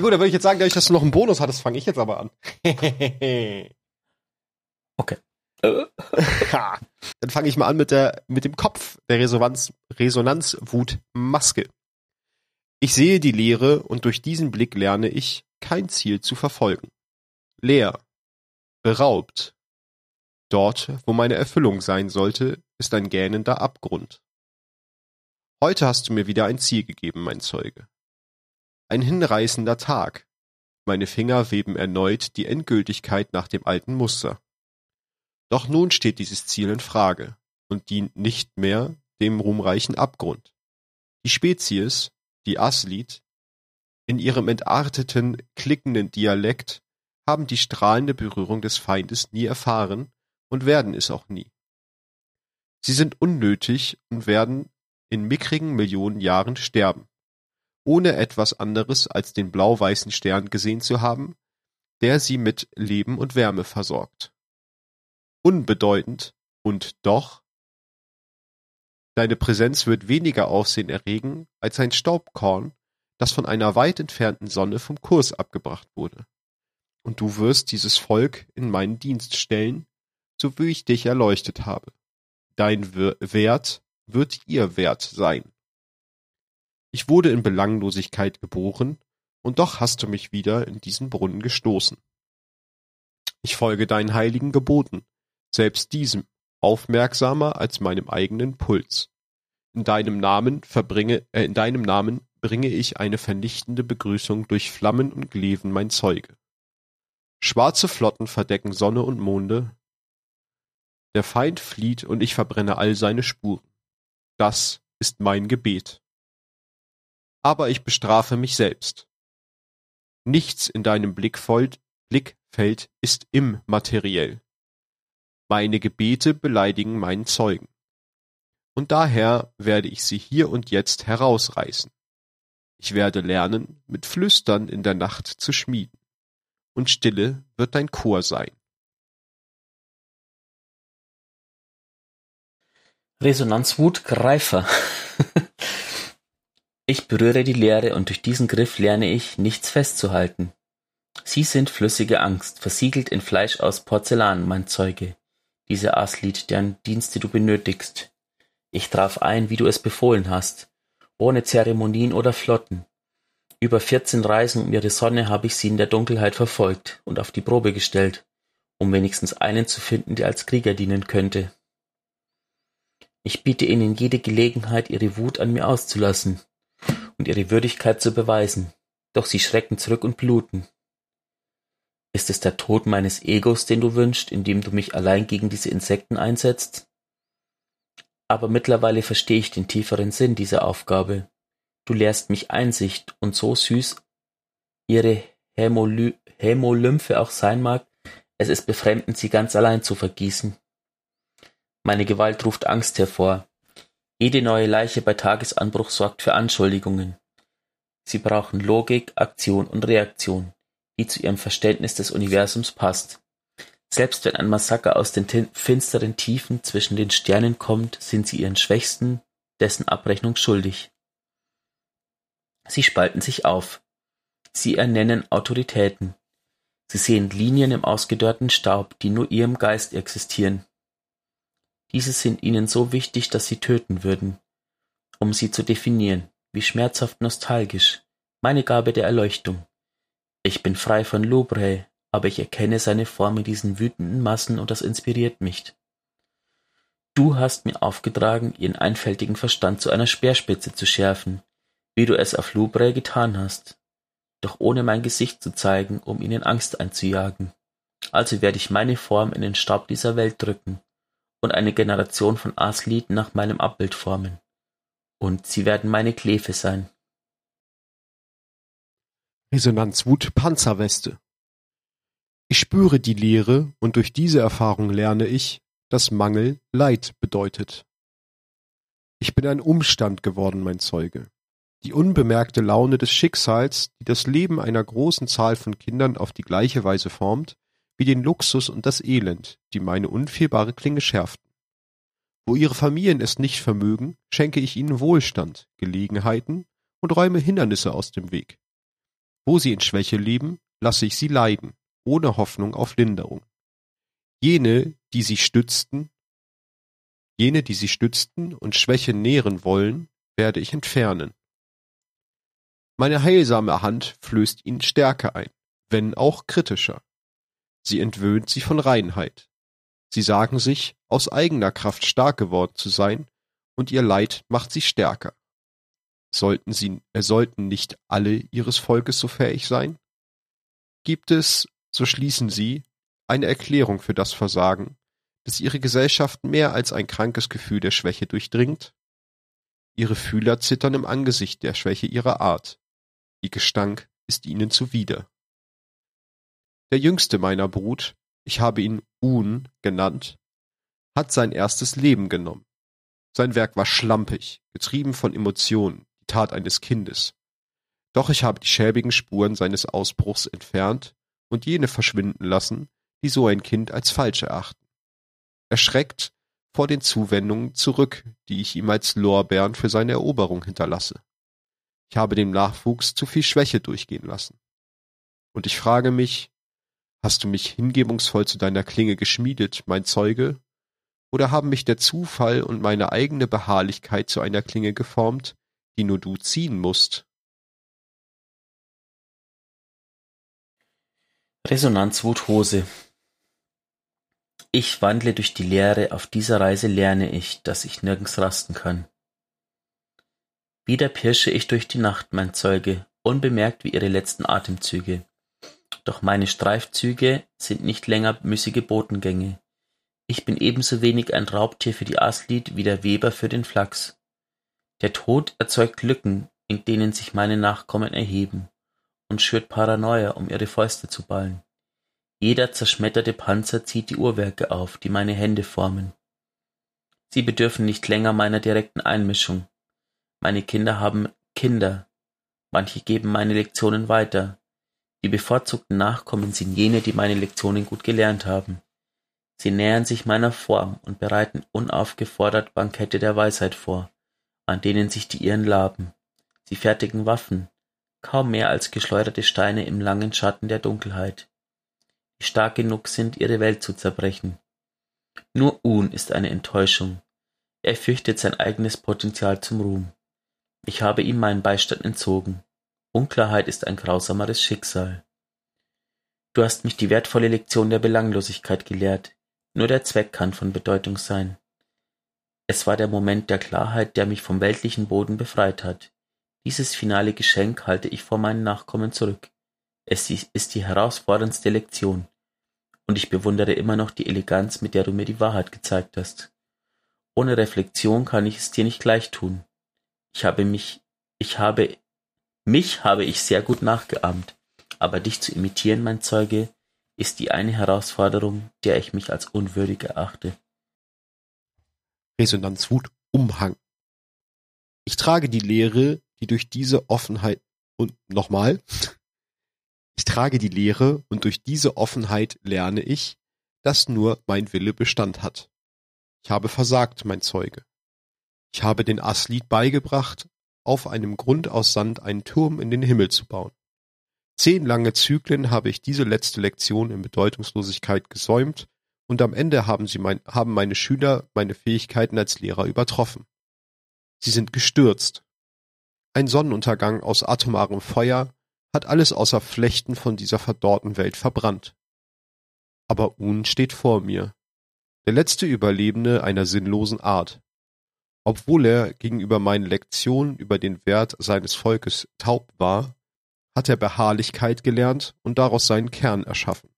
gut, da würde ich jetzt sagen, dadurch, dass du noch einen Bonus hattest, fange ich jetzt aber an. <laughs> Okay. <laughs> Dann fange ich mal an mit der mit dem Kopf der Resonanz Resonanzwutmaske. Ich sehe die Leere und durch diesen Blick lerne ich, kein Ziel zu verfolgen. Leer, beraubt. Dort, wo meine Erfüllung sein sollte, ist ein gähnender Abgrund. Heute hast du mir wieder ein Ziel gegeben, mein Zeuge. Ein hinreißender Tag. Meine Finger weben erneut die Endgültigkeit nach dem alten Muster. Doch nun steht dieses Ziel in Frage und dient nicht mehr dem ruhmreichen Abgrund. Die Spezies, die Aslit, in ihrem entarteten, klickenden Dialekt haben die strahlende Berührung des Feindes nie erfahren und werden es auch nie. Sie sind unnötig und werden in mickrigen Millionen Jahren sterben, ohne etwas anderes als den blau-weißen Stern gesehen zu haben, der sie mit Leben und Wärme versorgt unbedeutend, und doch Deine Präsenz wird weniger Aufsehen erregen als ein Staubkorn, das von einer weit entfernten Sonne vom Kurs abgebracht wurde. Und du wirst dieses Volk in meinen Dienst stellen, so wie ich dich erleuchtet habe. dein Wert wird ihr Wert sein. Ich wurde in Belanglosigkeit geboren, und doch hast du mich wieder in diesen Brunnen gestoßen. Ich folge deinen heiligen Geboten, selbst diesem, aufmerksamer als meinem eigenen Puls. In deinem Namen verbringe, äh, in deinem Namen bringe ich eine vernichtende Begrüßung durch Flammen und Gleven mein Zeuge. Schwarze Flotten verdecken Sonne und Monde. Der Feind flieht und ich verbrenne all seine Spuren. Das ist mein Gebet. Aber ich bestrafe mich selbst. Nichts in deinem Blickfeld, ist immateriell. Meine Gebete beleidigen meinen Zeugen. Und daher werde ich sie hier und jetzt herausreißen. Ich werde lernen, mit Flüstern in der Nacht zu schmieden. Und Stille wird dein Chor sein. Resonanzwut Greifer. <laughs> ich berühre die Leere und durch diesen Griff lerne ich, nichts festzuhalten. Sie sind flüssige Angst, versiegelt in Fleisch aus Porzellan, mein Zeuge diese Aslied, deren Dienste du benötigst. Ich traf ein, wie du es befohlen hast, ohne Zeremonien oder Flotten. Über vierzehn Reisen um ihre Sonne habe ich sie in der Dunkelheit verfolgt und auf die Probe gestellt, um wenigstens einen zu finden, der als Krieger dienen könnte. Ich biete ihnen jede Gelegenheit, ihre Wut an mir auszulassen und ihre Würdigkeit zu beweisen, doch sie schrecken zurück und bluten. Ist es der Tod meines Egos, den du wünschst, indem du mich allein gegen diese Insekten einsetzt? Aber mittlerweile verstehe ich den tieferen Sinn dieser Aufgabe. Du lehrst mich Einsicht, und so süß ihre Hämoly Hämolymphe auch sein mag, es ist befremdend, sie ganz allein zu vergießen. Meine Gewalt ruft Angst hervor. Jede neue Leiche bei Tagesanbruch sorgt für Anschuldigungen. Sie brauchen Logik, Aktion und Reaktion die zu ihrem Verständnis des Universums passt. Selbst wenn ein Massaker aus den finsteren Tiefen zwischen den Sternen kommt, sind sie ihren Schwächsten dessen Abrechnung schuldig. Sie spalten sich auf. Sie ernennen Autoritäten. Sie sehen Linien im ausgedörrten Staub, die nur ihrem Geist existieren. Diese sind ihnen so wichtig, dass sie töten würden, um sie zu definieren, wie schmerzhaft nostalgisch, meine Gabe der Erleuchtung. Ich bin frei von Louvre, aber ich erkenne seine Form in diesen wütenden Massen und das inspiriert mich. Du hast mir aufgetragen, ihren einfältigen Verstand zu einer Speerspitze zu schärfen, wie du es auf Louvre getan hast, doch ohne mein Gesicht zu zeigen, um ihnen Angst einzujagen. Also werde ich meine Form in den Staub dieser Welt drücken und eine Generation von Asliden nach meinem Abbild formen. Und sie werden meine Klefe sein. Resonanzwut Panzerweste. Ich spüre die Leere und durch diese Erfahrung lerne ich, dass Mangel Leid bedeutet. Ich bin ein Umstand geworden, mein Zeuge. Die unbemerkte Laune des Schicksals, die das Leben einer großen Zahl von Kindern auf die gleiche Weise formt, wie den Luxus und das Elend, die meine unfehlbare Klinge schärften. Wo ihre Familien es nicht vermögen, schenke ich ihnen Wohlstand, Gelegenheiten und räume Hindernisse aus dem Weg. Wo sie in Schwäche leben, lasse ich sie leiden, ohne Hoffnung auf Linderung. Jene, die sie stützten, jene, die sie stützten und Schwäche nähren wollen, werde ich entfernen. Meine heilsame Hand flößt ihnen Stärke ein, wenn auch kritischer. Sie entwöhnt sie von Reinheit. Sie sagen sich, aus eigener Kraft stark geworden zu sein, und ihr Leid macht sie stärker. Sollten sie, äh, sollten nicht alle ihres Volkes so fähig sein? Gibt es, so schließen sie, eine Erklärung für das Versagen, das ihre Gesellschaft mehr als ein krankes Gefühl der Schwäche durchdringt? Ihre Fühler zittern im Angesicht der Schwäche ihrer Art. Ihr Gestank ist ihnen zuwider. Der jüngste meiner Brut, ich habe ihn Un genannt, hat sein erstes Leben genommen. Sein Werk war schlampig, getrieben von Emotionen, Tat eines Kindes. Doch ich habe die schäbigen Spuren seines Ausbruchs entfernt und jene verschwinden lassen, die so ein Kind als falsch erachten. Erschreckt vor den Zuwendungen zurück, die ich ihm als Lorbeeren für seine Eroberung hinterlasse. Ich habe dem Nachwuchs zu viel Schwäche durchgehen lassen. Und ich frage mich, hast du mich hingebungsvoll zu deiner Klinge geschmiedet, mein Zeuge, Oder haben mich der Zufall und meine eigene Beharrlichkeit zu einer Klinge geformt, die nur du ziehen musst? Resonanzwuthose. Ich wandle durch die Leere, auf dieser Reise lerne ich, dass ich nirgends rasten kann. Wieder pirsche ich durch die Nacht, mein Zeuge, unbemerkt wie ihre letzten Atemzüge. Doch meine Streifzüge sind nicht länger müßige Botengänge. Ich bin ebenso wenig ein Raubtier für die Aslied wie der Weber für den Flachs. Der Tod erzeugt Lücken, in denen sich meine Nachkommen erheben und schürt Paranoia, um ihre Fäuste zu ballen. Jeder zerschmetterte Panzer zieht die Uhrwerke auf, die meine Hände formen. Sie bedürfen nicht länger meiner direkten Einmischung. Meine Kinder haben Kinder. Manche geben meine Lektionen weiter. Die bevorzugten Nachkommen sind jene, die meine Lektionen gut gelernt haben. Sie nähern sich meiner Form und bereiten unaufgefordert Bankette der Weisheit vor, an denen sich die ihren laben. Sie fertigen Waffen, kaum mehr als geschleuderte Steine im langen Schatten der Dunkelheit, die stark genug sind, ihre Welt zu zerbrechen. Nur Un ist eine Enttäuschung. Er fürchtet sein eigenes Potenzial zum Ruhm. Ich habe ihm meinen Beistand entzogen. Unklarheit ist ein grausameres Schicksal. Du hast mich die wertvolle Lektion der Belanglosigkeit gelehrt. Nur der Zweck kann von Bedeutung sein. Es war der Moment der Klarheit, der mich vom weltlichen Boden befreit hat. Dieses finale Geschenk halte ich vor meinen Nachkommen zurück. Es ist die herausforderndste Lektion. Und ich bewundere immer noch die Eleganz, mit der du mir die Wahrheit gezeigt hast. Ohne Reflexion kann ich es dir nicht gleich tun. Ich habe mich, ich habe, mich habe ich sehr gut nachgeahmt. Aber dich zu imitieren, mein Zeuge, ist die eine Herausforderung, der ich mich als unwürdig erachte. Resonanzwut Umhang. Ich trage die Lehre, die durch diese Offenheit und nochmal, ich trage die Lehre und durch diese Offenheit lerne ich, dass nur mein Wille Bestand hat. Ich habe versagt, mein Zeuge. Ich habe den Aslied beigebracht, auf einem Grund aus Sand einen Turm in den Himmel zu bauen. Zehn lange Zyklen habe ich diese letzte Lektion in Bedeutungslosigkeit gesäumt und am Ende haben, sie mein, haben meine Schüler meine Fähigkeiten als Lehrer übertroffen. Sie sind gestürzt, ein Sonnenuntergang aus atomarem Feuer hat alles außer Flechten von dieser verdorrten Welt verbrannt. Aber Un steht vor mir, der letzte Überlebende einer sinnlosen Art. Obwohl er gegenüber meinen Lektionen über den Wert seines Volkes taub war, hat er Beharrlichkeit gelernt und daraus seinen Kern erschaffen.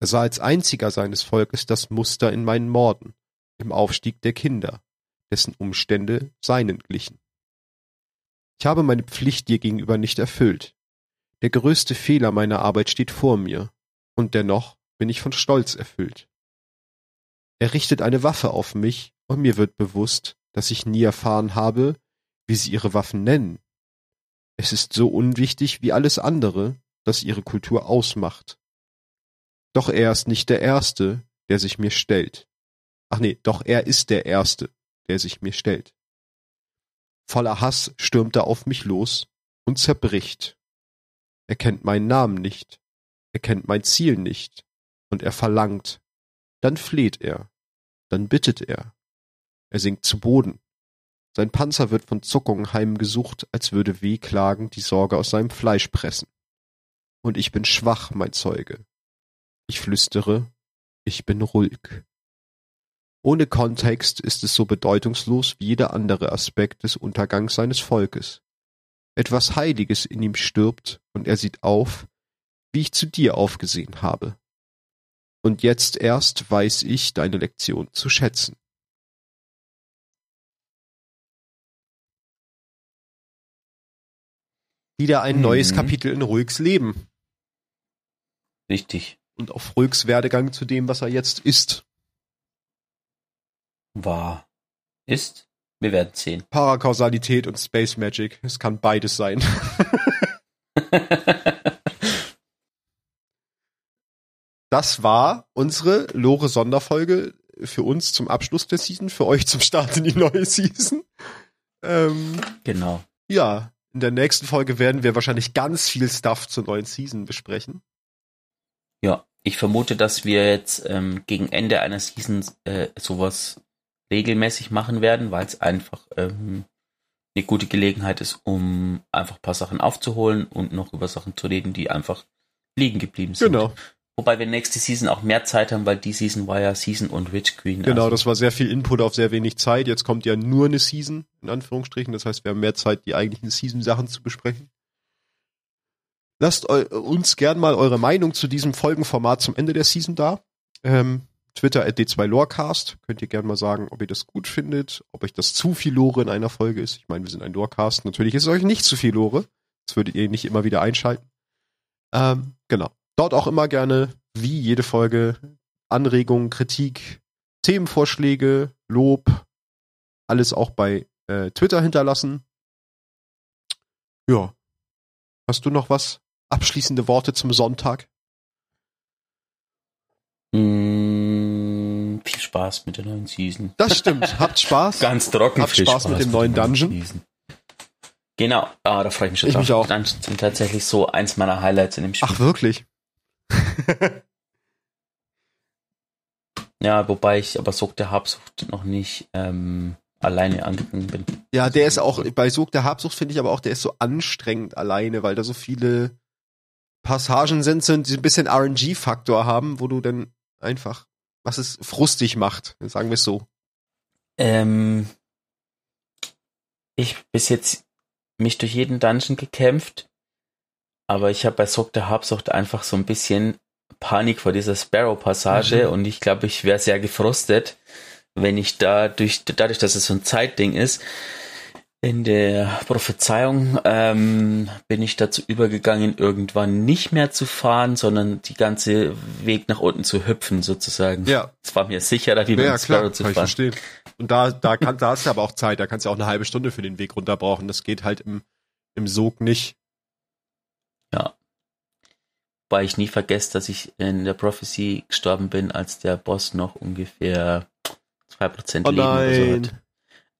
Er sah als einziger seines Volkes das Muster in meinen Morden, im Aufstieg der Kinder, dessen Umstände seinen glichen. Ich habe meine Pflicht dir gegenüber nicht erfüllt. Der größte Fehler meiner Arbeit steht vor mir, und dennoch bin ich von Stolz erfüllt. Er richtet eine Waffe auf mich, und mir wird bewusst, dass ich nie erfahren habe, wie sie ihre Waffen nennen. Es ist so unwichtig wie alles andere, das ihre Kultur ausmacht. Doch er ist nicht der Erste, der sich mir stellt. Ach nee, doch er ist der Erste, der sich mir stellt. Voller Hass stürmt er auf mich los und zerbricht. Er kennt meinen Namen nicht, er kennt mein Ziel nicht, und er verlangt. Dann fleht er, dann bittet er. Er sinkt zu Boden. Sein Panzer wird von Zuckungen heimgesucht, als würde Wehklagen die Sorge aus seinem Fleisch pressen. Und ich bin schwach, mein Zeuge. Ich flüstere, ich bin ruhig. Ohne Kontext ist es so bedeutungslos wie jeder andere Aspekt des Untergangs seines Volkes. Etwas Heiliges in ihm stirbt, und er sieht auf, wie ich zu dir aufgesehen habe. Und jetzt erst weiß ich deine Lektion zu schätzen. Wieder ein mhm. neues Kapitel in Ruhigs Leben. Richtig. Und auf Ruhigs Werdegang zu dem, was er jetzt ist war, ist. Wir werden sehen. <laughs> Parakausalität und Space Magic. Es kann beides sein. <laughs> das war unsere Lore-Sonderfolge für uns zum Abschluss der Season, für euch zum Start in die neue Season. Ähm, genau. Ja, in der nächsten Folge werden wir wahrscheinlich ganz viel Stuff zur neuen Season besprechen. Ja, ich vermute, dass wir jetzt ähm, gegen Ende einer Season äh, sowas regelmäßig machen werden, weil es einfach ähm, eine gute Gelegenheit ist, um einfach ein paar Sachen aufzuholen und noch über Sachen zu reden, die einfach liegen geblieben sind. Genau. Wobei wir nächste Season auch mehr Zeit haben, weil die Season war ja Season und Rich Queen. Genau, also, das war sehr viel Input auf sehr wenig Zeit. Jetzt kommt ja nur eine Season, in Anführungsstrichen. Das heißt, wir haben mehr Zeit, die eigentlichen Season-Sachen zu besprechen. Lasst uns gern mal eure Meinung zu diesem Folgenformat zum Ende der Season da. Ähm, Twitter at d2lorecast. Könnt ihr gern mal sagen, ob ihr das gut findet, ob euch das zu viel Lore in einer Folge ist. Ich meine, wir sind ein Lorecast. Natürlich ist es euch nicht zu viel Lore. Das würdet ihr nicht immer wieder einschalten. Ähm, genau. Dort auch immer gerne, wie jede Folge, Anregungen, Kritik, Themenvorschläge, Lob, alles auch bei äh, Twitter hinterlassen. Ja. Hast du noch was? Abschließende Worte zum Sonntag? Mm, viel Spaß mit der neuen Season. Das stimmt. <laughs> Habt Spaß. Ganz trocken. Habt Spaß, mit dem neuen Dungeon. Season. Genau, ah, da freue ich mich schon Ich drauf. mich auch. Dungeons sind tatsächlich so eins meiner Highlights in dem Spiel. Ach, wirklich? <laughs> Ja, wobei ich aber Sog der Habsucht noch nicht ähm, alleine angegangen bin. Ja, der ist auch, bei Sog der Habsucht finde ich aber auch, der ist so anstrengend alleine, weil da so viele Passagen sind, sind die ein bisschen RNG-Faktor haben, wo du dann einfach, was es frustig macht, sagen wir es so. Ähm, ich bis jetzt mich durch jeden Dungeon gekämpft, aber ich habe bei Sog der Habsucht einfach so ein bisschen Panik vor dieser Sparrow-Passage Mhm. und ich glaube, ich wäre sehr gefrustet, wenn ich da durch, dadurch, dass es so ein Zeitding ist, in der Prophezeiung ähm, bin ich dazu übergegangen, irgendwann nicht mehr zu fahren, sondern die ganze Weg nach unten zu hüpfen, sozusagen. Ja, Es war mir sicherer, wie mit ja Sparrow klar, zu kann ich fahren. verstehen. Und da, da, kann, da hast du aber auch Zeit, da kannst du auch eine halbe Stunde für den Weg runter brauchen. Das geht halt im, im Sog nicht. Weil ich nie vergesse, dass ich in der Prophecy gestorben bin, als der Boss noch ungefähr 2% Oh Leben oder so hat.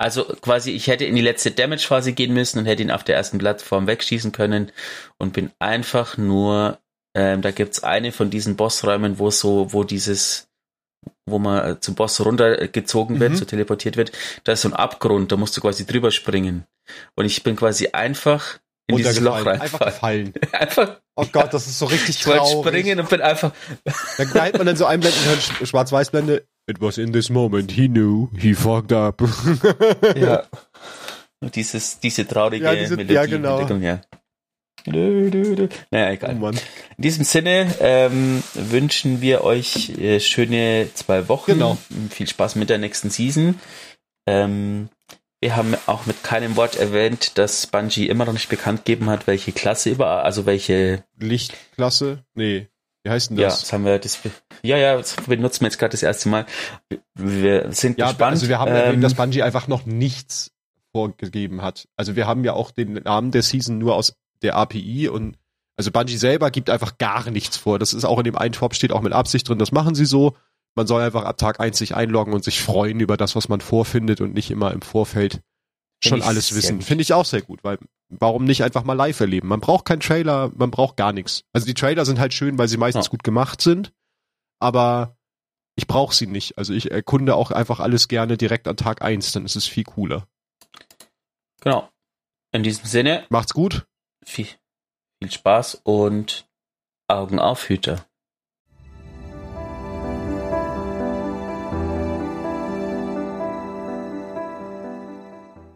Also quasi, ich hätte in die letzte Damage-Phase gehen müssen und hätte ihn auf der ersten Plattform wegschießen können und bin einfach nur, ähm, da gibt's eine von diesen Bossräumen, wo so, wo dieses, wo man äh, zum Boss runtergezogen wird, Mhm. so teleportiert wird, da ist so ein Abgrund, da musst du quasi drüber springen. Und ich bin quasi einfach in dieses Loch Runtergefallen. Einfach gefallen. <laughs> Einfach, Oh Gott, das ist so richtig ich traurig. springen und bin einfach Da knallt man dann so einblenden Schwarz-Weiß-Blende. It was in this moment he knew he fucked up. Ja. <laughs> Und dieses, diese traurige Ja, diese- Melodie ja, genau. Hintergrund, ja. Dö, dö, dö. Naja, Oh egal. Mann. In diesem Sinne ähm, wünschen wir euch äh, schöne zwei Wochen. Genau. Viel Spaß mit der nächsten Season. Ähm, wir haben auch mit keinem Wort erwähnt, dass Bungie immer noch nicht bekannt gegeben hat, welche Klasse über, also welche, Lichtklasse? Nee. Wie heißt denn ja, das? das haben wir, das, ja, ja, das benutzen wir jetzt gerade das erste Mal. Wir sind Ja, gespannt. also wir haben ähm, erwähnt, dass Bungie einfach noch nichts vorgegeben hat. Also wir haben ja auch den Namen der Season nur aus der API und also Bungie selber gibt einfach gar nichts vor. Das ist auch in dem Eintopf steht auch mit Absicht drin, das machen sie so. Man soll einfach ab Tag eins sich einloggen und sich freuen über das, was man vorfindet und nicht immer im Vorfeld schon alles wissen. Finde ich auch sehr gut, weil warum nicht einfach mal live erleben? Man braucht keinen Trailer, man braucht gar nichts. Also die Trailer sind halt schön, weil sie meistens Ja. gut gemacht sind, aber ich brauche sie nicht. Also ich erkunde auch einfach alles gerne direkt an Tag eins, dann ist es viel cooler. Genau. In diesem Sinne, Macht's gut. viel, viel Spaß und Augen auf, Hüter.